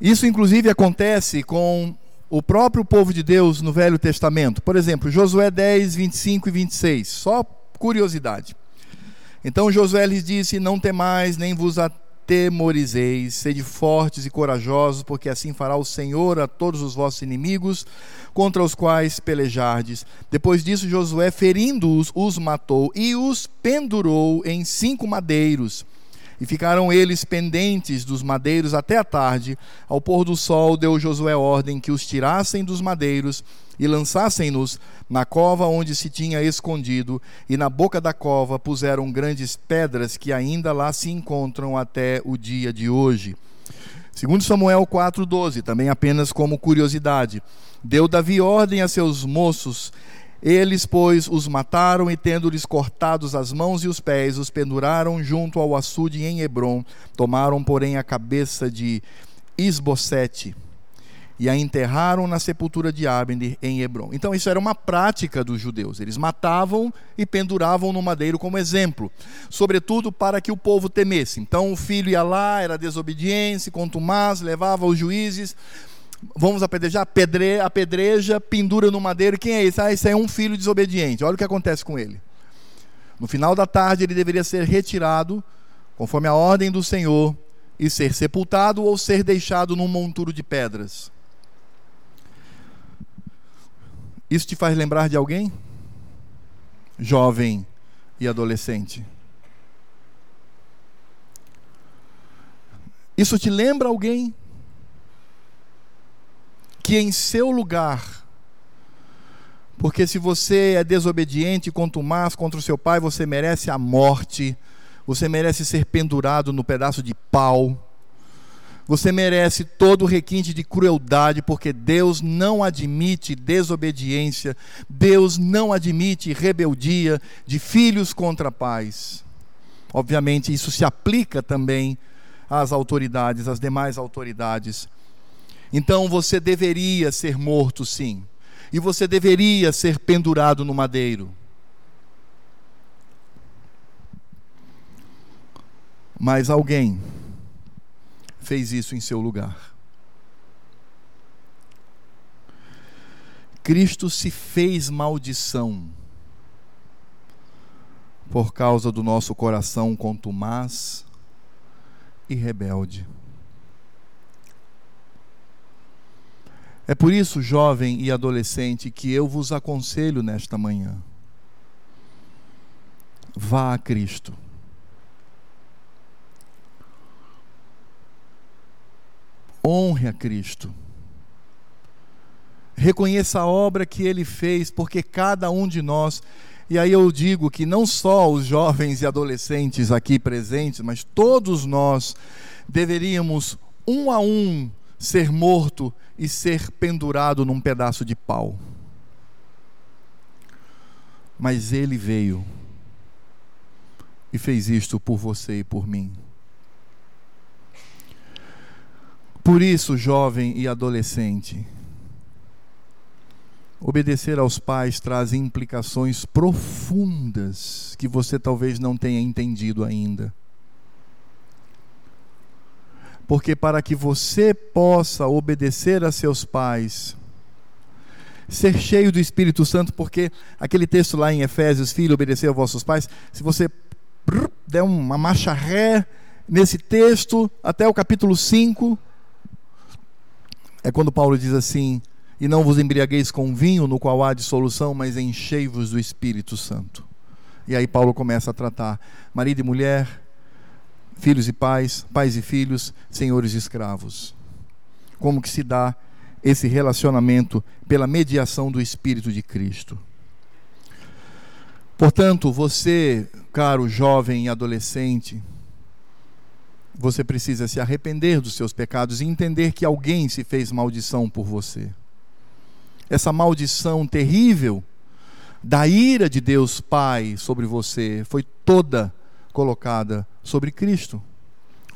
Isso, inclusive, acontece com o próprio povo de Deus no Velho Testamento. Por exemplo, Josué 10, 25 e 26. Só curiosidade. Então Josué lhes disse: Não temais, nem vos temorizeis, sede fortes e corajosos, porque assim fará o Senhor a todos os vossos inimigos, contra os quais pelejardes. Depois disso, Josué, ferindo-os, os matou e os pendurou em cinco madeiros. E ficaram eles pendentes dos madeiros até a tarde. Ao pôr do sol, deu Josué ordem que os tirassem dos madeiros e lançassem-nos na cova onde se tinha escondido, e na boca da cova puseram grandes pedras que ainda lá se encontram até o dia de hoje. Segundo Samuel 4:12, também apenas como curiosidade, deu Davi ordem a seus moços eles, pois, os mataram e, tendo-lhes cortados as mãos e os pés, os penduraram junto ao açude em Hebron. Tomaram, porém, a cabeça de Isbosete e a enterraram na sepultura de Abner em Hebron. Então isso era uma prática dos judeus. Eles matavam e penduravam no madeiro como exemplo, sobretudo para que o povo temesse. Então o filho ia lá, era desobediência, contumaz, levava os juízes, vamos apedrejar, apedre, apedreja, pendura no madeiro. Quem é esse? Ah, esse é um filho desobediente. Olha o que acontece com ele. No final da tarde ele deveria ser retirado, conforme a ordem do Senhor, e ser sepultado ou ser deixado num monturo de pedras. Isso te faz lembrar de alguém? Jovem e adolescente. Isso te lembra alguém que em seu lugar, porque se você é desobediente contumaz contra o seu pai, você merece a morte, você merece ser pendurado no pedaço de pau, você merece todo o requinte de crueldade, porque Deus não admite desobediência, Deus não admite rebeldia de filhos contra pais. Obviamente, isso se aplica também às autoridades, às demais autoridades. Então, você deveria ser morto, sim, e você deveria ser pendurado no madeiro. Mas alguém fez isso em seu lugar. Cristo se fez maldição por causa do nosso coração contumaz e rebelde. É por isso, jovem e adolescente, que eu vos aconselho nesta manhã. Vá a Cristo. Honre a Cristo. Reconheça a obra que ele fez, porque cada um de nós e aí eu digo que não só os jovens e adolescentes aqui presentes, mas todos nós deveríamos, um a um, ser morto e ser pendurado num pedaço de pau. Mas ele veio e fez isto por você e por mim. Por isso, jovem e adolescente, Obedecer aos pais traz implicações profundas que você talvez não tenha entendido ainda. Porque para que você possa obedecer a seus pais, ser cheio do Espírito Santo, porque aquele texto lá em Efésios, filho, obedecer aos vossos pais, se você der uma marcha ré nesse texto, até o capítulo 5, é quando Paulo diz assim: e não vos embriagueis com vinho, no qual há dissolução, mas enchei-vos do Espírito Santo. E aí Paulo começa a tratar marido e mulher, filhos e pais, pais e filhos, senhores e escravos. Como que se dá esse relacionamento pela mediação do Espírito de Cristo. Portanto, você, caro jovem e adolescente, você precisa se arrepender dos seus pecados e entender que alguém se fez maldição por você essa maldição terrível da ira de Deus Pai sobre você foi toda colocada sobre Cristo,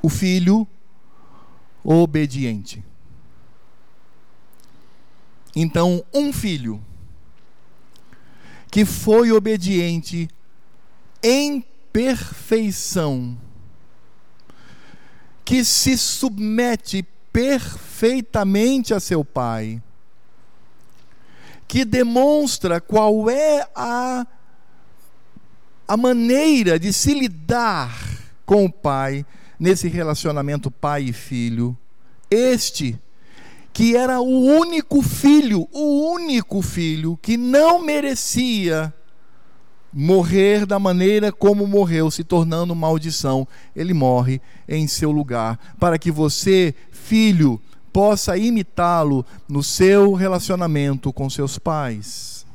o Filho obediente. Então, um filho que foi obediente em perfeição, que se submete perfeitamente a seu pai, que demonstra qual é a, a maneira de se lidar com o pai nesse relacionamento pai e filho. Este que era o único filho, o único filho que não merecia morrer da maneira como morreu, se tornando maldição. Ele morre em seu lugar, para que você, filho, possa imitá-lo no seu relacionamento com seus pais.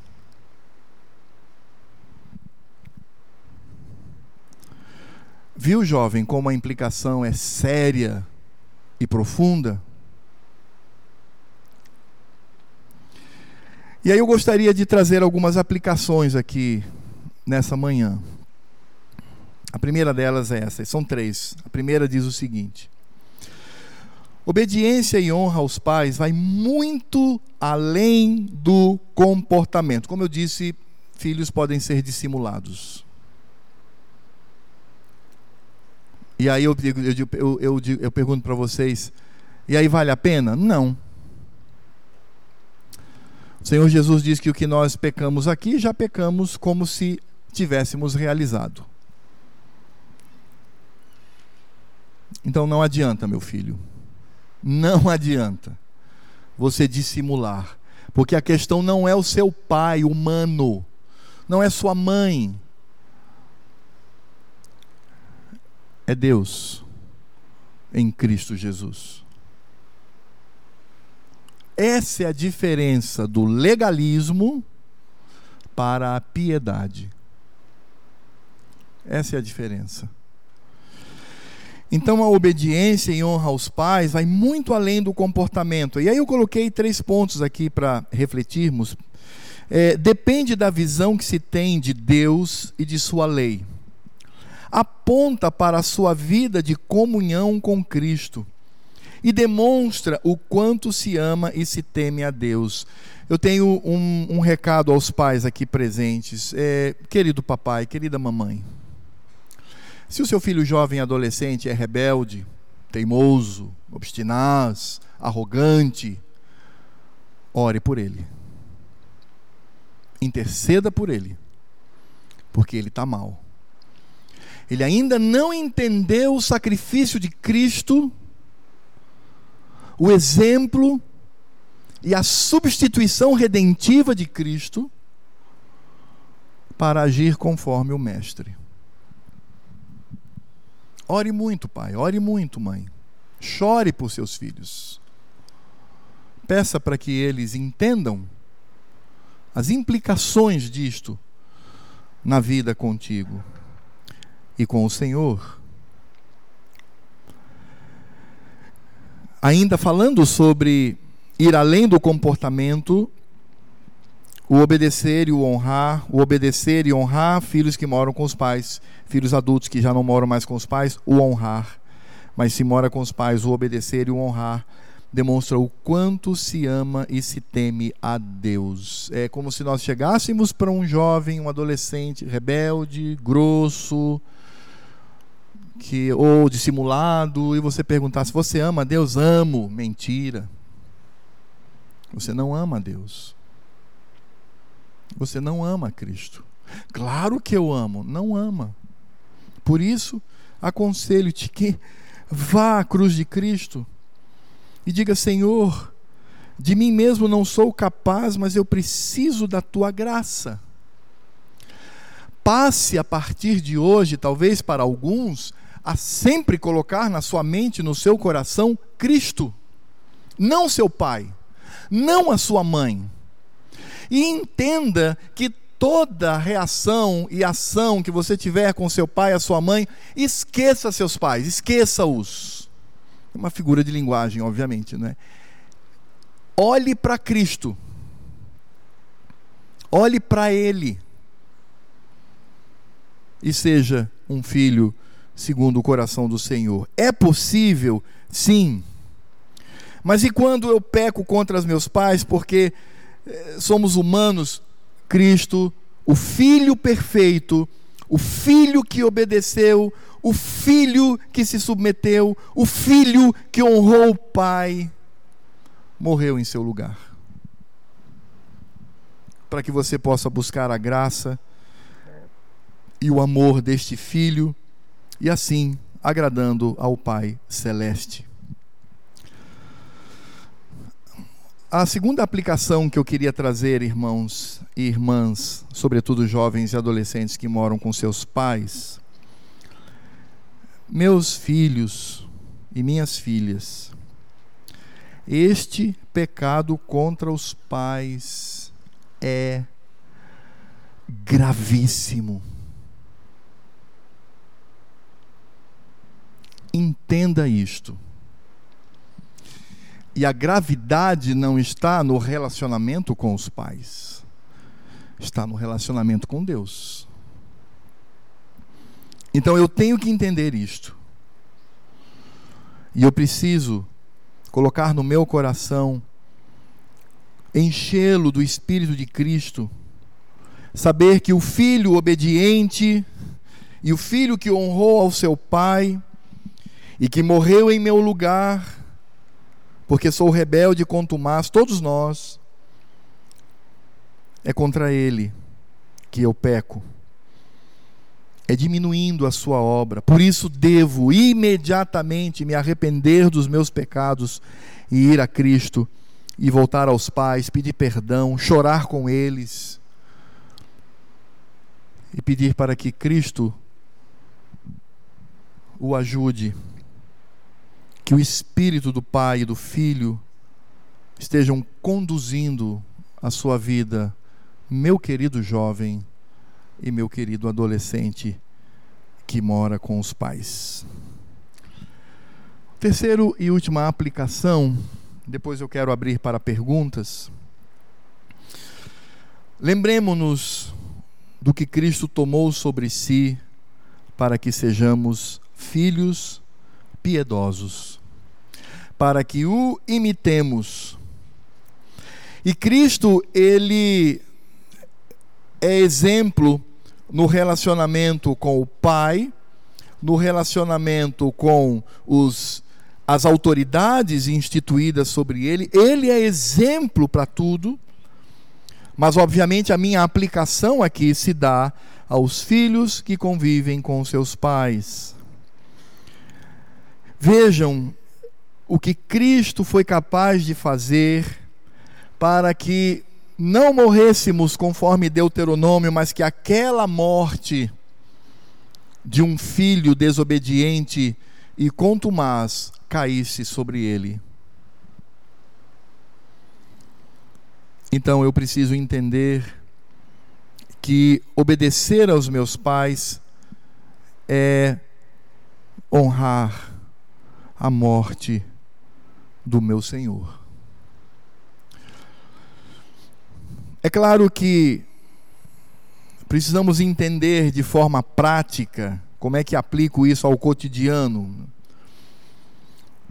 Viu, jovem, como a implicação é séria e profunda? E aí eu gostaria de trazer algumas aplicações aqui nessa manhã. A primeira delas é essa, são três. A primeira diz o seguinte: Obediência e honra aos pais vai muito além do comportamento. Como eu disse, filhos podem ser dissimulados. E aí eu, eu, eu, eu, pergunto para vocês: e aí vale a pena? Não. O Senhor Jesus diz que o que nós pecamos aqui, já pecamos como se tivéssemos realizado. Então não adianta, meu filho. Não adianta você dissimular, porque a questão não é o seu pai humano, não é sua mãe, é Deus em Cristo Jesus. Essa é a diferença do legalismo para a piedade. Essa é a diferença. Então a obediência e honra aos pais vai muito além do comportamento. E aí eu coloquei três pontos aqui para refletirmos. É, depende da visão que se tem de Deus e de sua lei. Aponta para a sua vida de comunhão com Cristo e demonstra o quanto se ama e se teme a Deus. Eu tenho um, um recado aos pais aqui presentes. É, querido papai, querida mamãe. Se o seu filho jovem adolescente é rebelde, teimoso, obstinaz, arrogante, ore por ele. interceda por ele, porque ele está mal. Ele ainda não entendeu o sacrifício de Cristo, o exemplo e a substituição redentiva de Cristo para agir conforme o Mestre. Ore muito, pai, ore muito, mãe. Chore por seus filhos. Peça para que eles entendam as implicações disto na vida contigo e com o Senhor. Ainda falando sobre ir além do comportamento, o obedecer e o honrar, o obedecer e honrar filhos que moram com os pais, filhos adultos que já não moram mais com os pais, o honrar. Mas se mora com os pais, o obedecer e o honrar demonstra o quanto se ama e se teme a Deus. É como se nós chegássemos para um jovem, um adolescente rebelde, grosso, que ou dissimulado, e você perguntasse: "Você ama a Deus?" "Amo." Mentira. Você não ama a Deus. Você não ama Cristo. Claro que eu amo, não ama. Por isso, aconselho-te que vá à cruz de Cristo e diga: Senhor, de mim mesmo não sou capaz, mas eu preciso da tua graça. Passe a partir de hoje, talvez para alguns, a sempre colocar na sua mente, no seu coração, Cristo, não seu pai, não a sua mãe e entenda que toda reação e ação que você tiver com seu pai, a sua mãe, esqueça seus pais, esqueça-os. É uma figura de linguagem, obviamente, né? Olhe para Cristo. Olhe para ele. E seja um filho segundo o coração do Senhor. É possível? Sim. Mas e quando eu peco contra os meus pais porque somos humanos, Cristo, o Filho perfeito, o Filho que obedeceu, o Filho que se submeteu, o Filho que honrou o Pai, morreu em seu lugar. Para que você possa buscar a graça e o amor deste Filho, e assim agradando ao Pai Celeste. A segunda aplicação que eu queria trazer, irmãos e irmãs, sobretudo jovens e adolescentes que moram com seus pais, meus filhos e minhas filhas, este pecado contra os pais é gravíssimo. Entenda isto. E a gravidade não está no relacionamento com os pais, está no relacionamento com Deus. Então eu tenho que entender isto. E eu preciso colocar no meu coração, enchê-lo do Espírito de Cristo, saber que o filho obediente e o filho que honrou ao seu pai e que morreu em meu lugar, porque sou rebelde e contumaz, todos nós, é contra Ele que eu peco. É diminuindo a sua obra. Por isso devo imediatamente me arrepender dos meus pecados e ir a Cristo e voltar aos pais, pedir perdão, chorar com eles e pedir para que Cristo o ajude que o Espírito do Pai e do Filho estejam conduzindo a sua vida, meu querido jovem e meu querido adolescente que mora com os pais. Terceiro e última aplicação, depois eu quero abrir para perguntas. Lembremos-nos do que Cristo tomou sobre si para que sejamos filhos piedosos, para que o imitemos. E Cristo, ele é exemplo no relacionamento com o Pai, no relacionamento com os as autoridades instituídas sobre ele, ele é exemplo para tudo, Mas, obviamente, a minha aplicação aqui se dá aos filhos que convivem com seus pais. Vejam o que Cristo foi capaz de fazer para que não morrêssemos conforme Deuteronômio, mas que aquela morte de um filho desobediente e contumaz caísse sobre ele. Então eu preciso entender que obedecer aos meus pais é honrar a morte do meu Senhor. É claro que precisamos entender de forma prática como é que aplico isso ao cotidiano.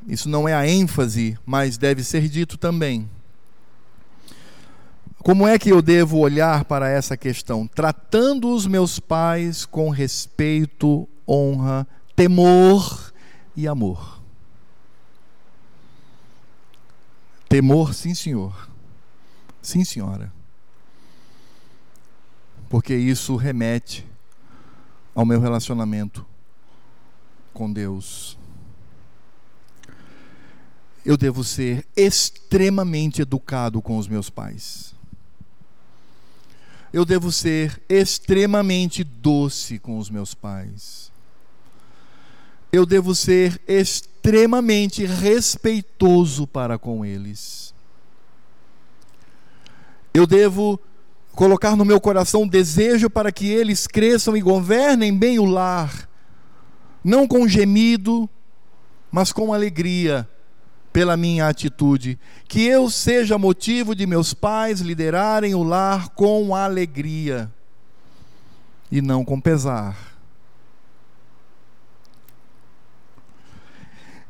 Isso não é a ênfase, mas deve ser dito também. Como é que eu devo olhar para essa questão? Tratando os meus pais com respeito, honra, temor e amor. Temor, sim, senhor. Sim, senhora porque isso remete ao meu relacionamento com Deus. Eu devo ser extremamente educado com os meus pais. Eu devo ser extremamente doce com os meus pais. Eu devo ser extremamente respeitoso para com eles. Eu devo colocar no meu coração o desejo para que eles cresçam e governem bem o lar, não com gemido, mas com alegria pela minha atitude, que eu seja motivo de meus pais liderarem o lar com alegria e não com pesar.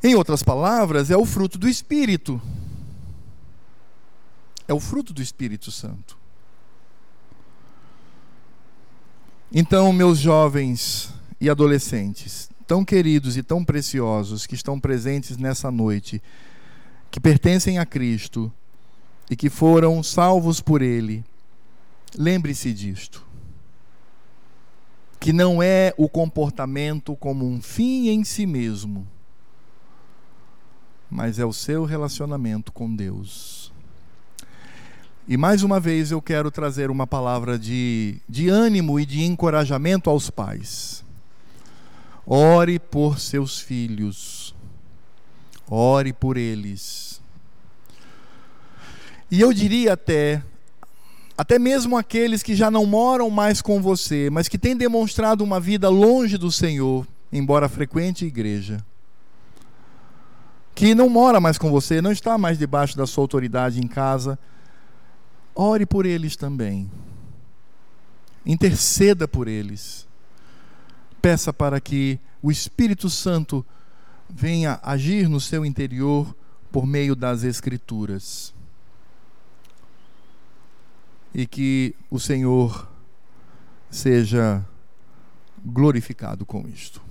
Em outras palavras, é o fruto do Espírito. É o fruto do Espírito Santo. Então, meus jovens e adolescentes, tão queridos e tão preciosos que estão presentes nessa noite, que pertencem a Cristo e que foram salvos por Ele, lembre-se disto. Que não é o comportamento como um fim em si mesmo, mas é o seu relacionamento com Deus. E mais uma vez eu quero trazer uma palavra de, de ânimo e de encorajamento aos pais. Ore por seus filhos. Ore por eles. E eu diria até, até mesmo aqueles que já não moram mais com você, mas que têm demonstrado uma vida longe do Senhor, embora frequente igreja, que não mora mais com você, não está mais debaixo da sua autoridade em casa, Ore por eles também. Interceda por eles. Peça para que o Espírito Santo venha agir no seu interior por meio das Escrituras. E que o Senhor seja glorificado com isto.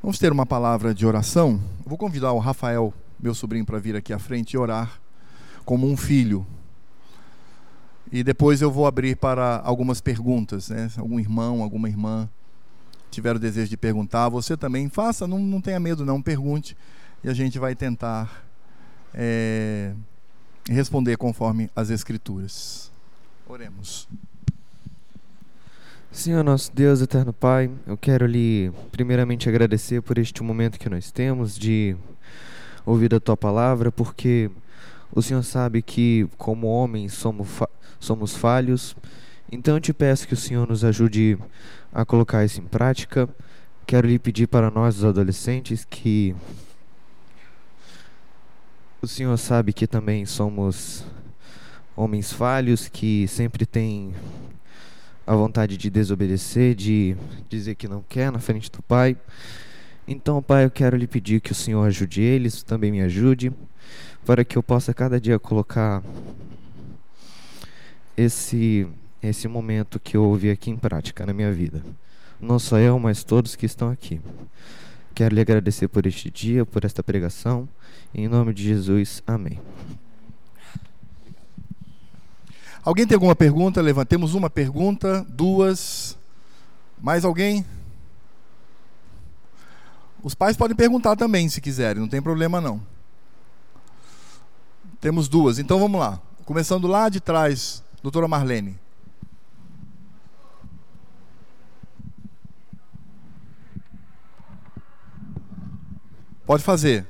Vamos ter uma palavra de oração. Vou convidar o Rafael, meu sobrinho, para vir aqui à frente e orar como um filho. E depois eu vou abrir para algumas perguntas, né? Algum irmão, alguma irmã tiver o desejo de perguntar, você também faça, não, não tenha medo não, pergunte e a gente vai tentar é, responder conforme as escrituras. Oremos. Senhor nosso Deus, eterno Pai, eu quero lhe primeiramente agradecer por este momento que nós temos de ouvir a tua palavra, porque o Senhor sabe que como homens somos somos falhos. Então eu te peço que o Senhor nos ajude a colocar isso em prática. Quero lhe pedir para nós, os adolescentes, que o Senhor sabe que também somos homens falhos, que sempre tem a vontade de desobedecer, de dizer que não quer na frente do Pai. Então, Pai, eu quero lhe pedir que o Senhor ajude eles, também me ajude, para que eu possa cada dia colocar esse esse momento que eu ouvi aqui em prática na minha vida. Não só eu, mas todos que estão aqui. Quero lhe agradecer por este dia, por esta pregação. Em nome de Jesus, amém. Alguém tem alguma pergunta? Levantemos uma pergunta, duas. Mais alguém? Os pais podem perguntar também, se quiserem, não tem problema não. Temos duas, então vamos lá. Começando lá de trás, doutora Marlene. Pode fazer.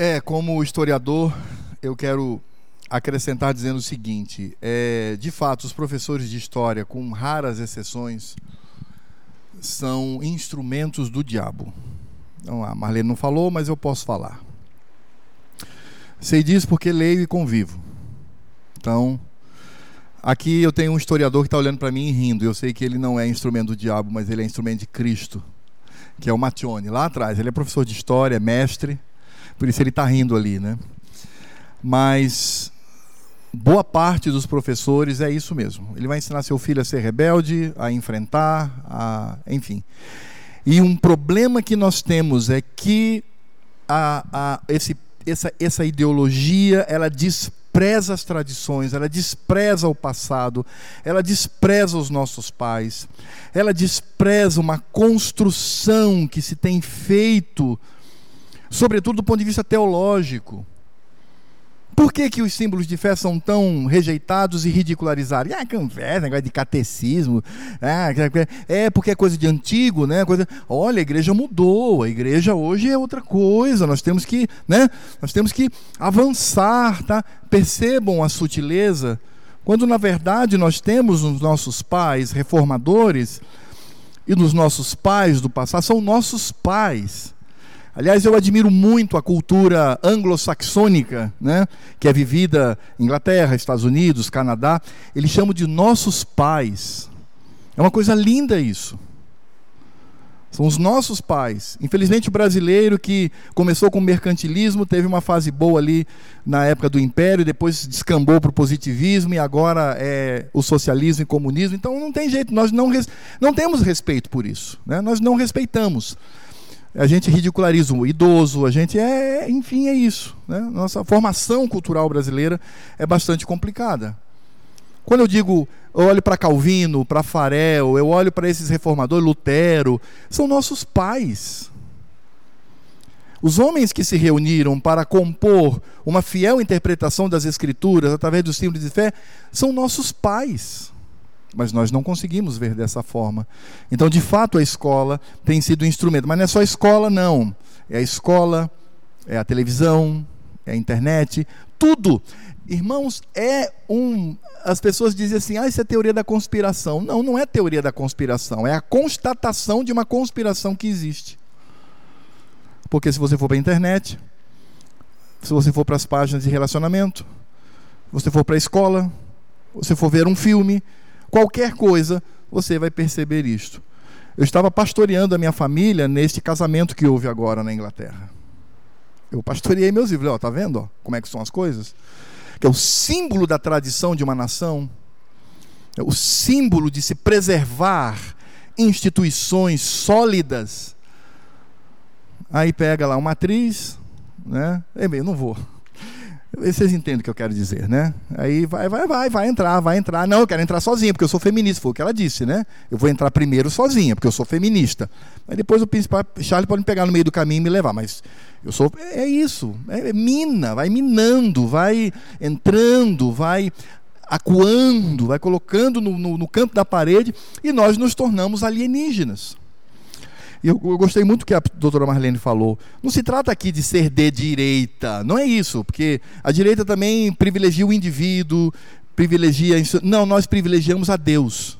É, como historiador, eu quero acrescentar dizendo o seguinte: é, de fato, os professores de história, com raras exceções, são instrumentos do diabo. Então, a Marlene não falou, mas eu posso falar. Sei disso porque leio e convivo. Então, aqui eu tenho um historiador que está olhando para mim e rindo. Eu sei que ele não é instrumento do diabo, mas ele é instrumento de Cristo, que é o Matione, lá atrás. Ele é professor de história, mestre por isso ele está rindo ali, né? Mas boa parte dos professores é isso mesmo. Ele vai ensinar seu filho a ser rebelde, a enfrentar, a, enfim. E um problema que nós temos é que a, a, esse, essa, essa ideologia ela despreza as tradições, ela despreza o passado, ela despreza os nossos pais, ela despreza uma construção que se tem feito sobretudo do ponto de vista teológico. Por que, que os símbolos de fé são tão rejeitados e ridicularizados? Ah, conversa, negócio de catecismo. Ah, é porque é coisa de antigo, né? Coisa... Olha, a igreja mudou, a igreja hoje é outra coisa. Nós temos que, né? Nós temos que avançar, tá? Percebam a sutileza. Quando na verdade nós temos nos nossos pais reformadores e nos nossos pais do passado, são nossos pais Aliás, eu admiro muito a cultura anglo-saxônica, né, que é vivida em Inglaterra, Estados Unidos, Canadá. Eles chamam de nossos pais. É uma coisa linda isso. São os nossos pais. Infelizmente, o brasileiro que começou com o mercantilismo teve uma fase boa ali na época do Império, depois descambou para o positivismo e agora é o socialismo e comunismo. Então não tem jeito, nós não, não temos respeito por isso. Né? Nós não respeitamos a gente ridiculariza o idoso, a gente é, enfim, é isso. Né? Nossa formação cultural brasileira é bastante complicada. Quando eu digo, eu olho para Calvino, para Farel, eu olho para esses reformadores, Lutero, são nossos pais. Os homens que se reuniram para compor uma fiel interpretação das Escrituras através dos símbolos de fé são nossos pais mas nós não conseguimos ver dessa forma. Então, de fato, a escola tem sido um instrumento, mas não é só a escola, não. É a escola, é a televisão, é a internet, tudo. Irmãos, é um. As pessoas dizem assim: ah, isso é teoria da conspiração. Não, não é teoria da conspiração, é a constatação de uma conspiração que existe. Porque se você for para a internet, se você for para as páginas de relacionamento, você for para a escola, você for ver um filme, qualquer coisa, você vai perceber isto. Eu estava pastoreando a minha família neste casamento que houve agora na Inglaterra. Eu pastoreei meus filhos, ó, tá vendo, ó, como é que são as coisas? Que é o símbolo da tradição de uma nação, é o símbolo de se preservar instituições sólidas. Aí pega lá uma atriz, né? Eu não vou. Vocês entendem o que eu quero dizer, né? Aí vai, vai, vai, vai entrar, vai entrar. Não, eu quero entrar sozinha, porque eu sou feminista. Foi o que ela disse, né? Eu vou entrar primeiro sozinha, porque eu sou feminista. Mas depois o principal, Charlie pode me pegar no meio do caminho e me levar. Mas eu sou. É isso. É, é mina, vai minando, vai entrando, vai acuando, vai colocando no, no, no campo da parede e nós nos tornamos alienígenas. E eu, eu, gostei muito que a doutora Marlene falou. Não se trata aqui de ser de direita, não é isso, porque a direita também privilegia o indivíduo, privilegia. Não, nós privilegiamos a Deus.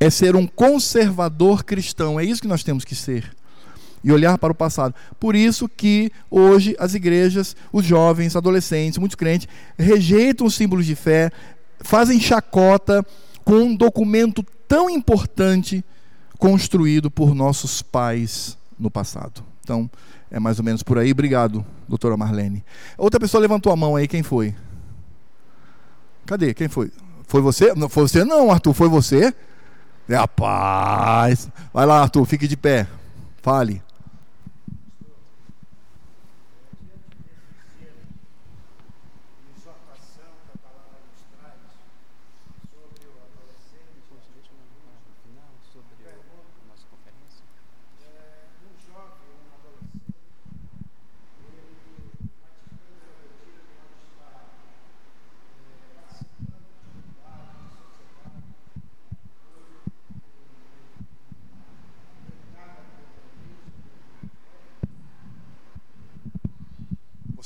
É ser um conservador cristão, é isso que nós temos que ser. E olhar para o passado. Por isso que hoje as igrejas, os jovens, adolescentes, muitos crentes, rejeitam os símbolos de fé, fazem chacota com um documento tão importante construído por nossos pais no passado. Então, é mais ou menos por aí. Obrigado, doutora Marlene. Outra pessoa levantou a mão aí, quem foi? Cadê? Quem foi? Foi você? Não foi você não, Arthur, foi você? Rapaz. Vai lá, Arthur, fique de pé. Fale.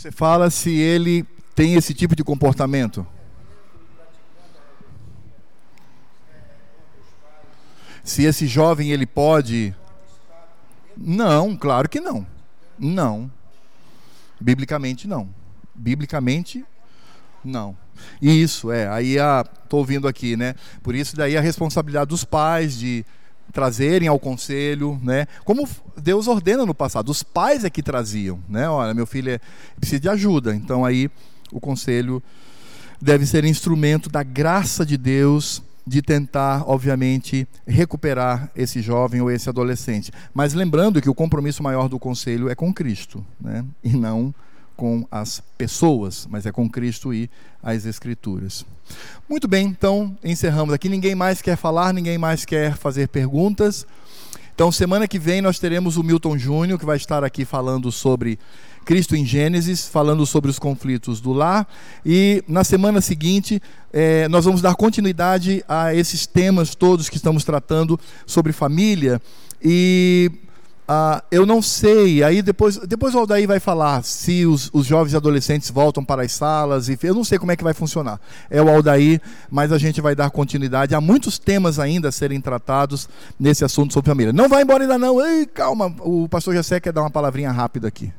Você fala se ele tem esse tipo de comportamento. Se esse jovem ele pode Não, claro que não. Não. Biblicamente não. Biblicamente não. Isso é, aí a tô ouvindo aqui, né? Por isso daí a responsabilidade dos pais de trazerem ao conselho, né? Como Deus ordena no passado, os pais é que traziam, né? Olha, meu filho é, precisa de ajuda, então aí o conselho deve ser instrumento da graça de Deus de tentar, obviamente, recuperar esse jovem ou esse adolescente. Mas lembrando que o compromisso maior do conselho é com Cristo, né? E não com as pessoas, mas é com Cristo e as Escrituras. Muito bem, então encerramos aqui. Ninguém mais quer falar, ninguém mais quer fazer perguntas. Então, semana que vem nós teremos o Milton Júnior, que vai estar aqui falando sobre Cristo em Gênesis, falando sobre os conflitos do lar. E na semana seguinte, eh, nós vamos dar continuidade a esses temas todos que estamos tratando sobre família. E ah, eu não sei, aí depois, depois o Aldair vai falar se os, os jovens adolescentes voltam para as salas, eu não sei como é que vai funcionar. É o Aldair, mas a gente vai dar continuidade. Há muitos temas ainda a serem tratados nesse assunto sobre família. Não vai embora ainda não, Ei, calma, o pastor Jessé quer dar uma palavrinha rápida aqui.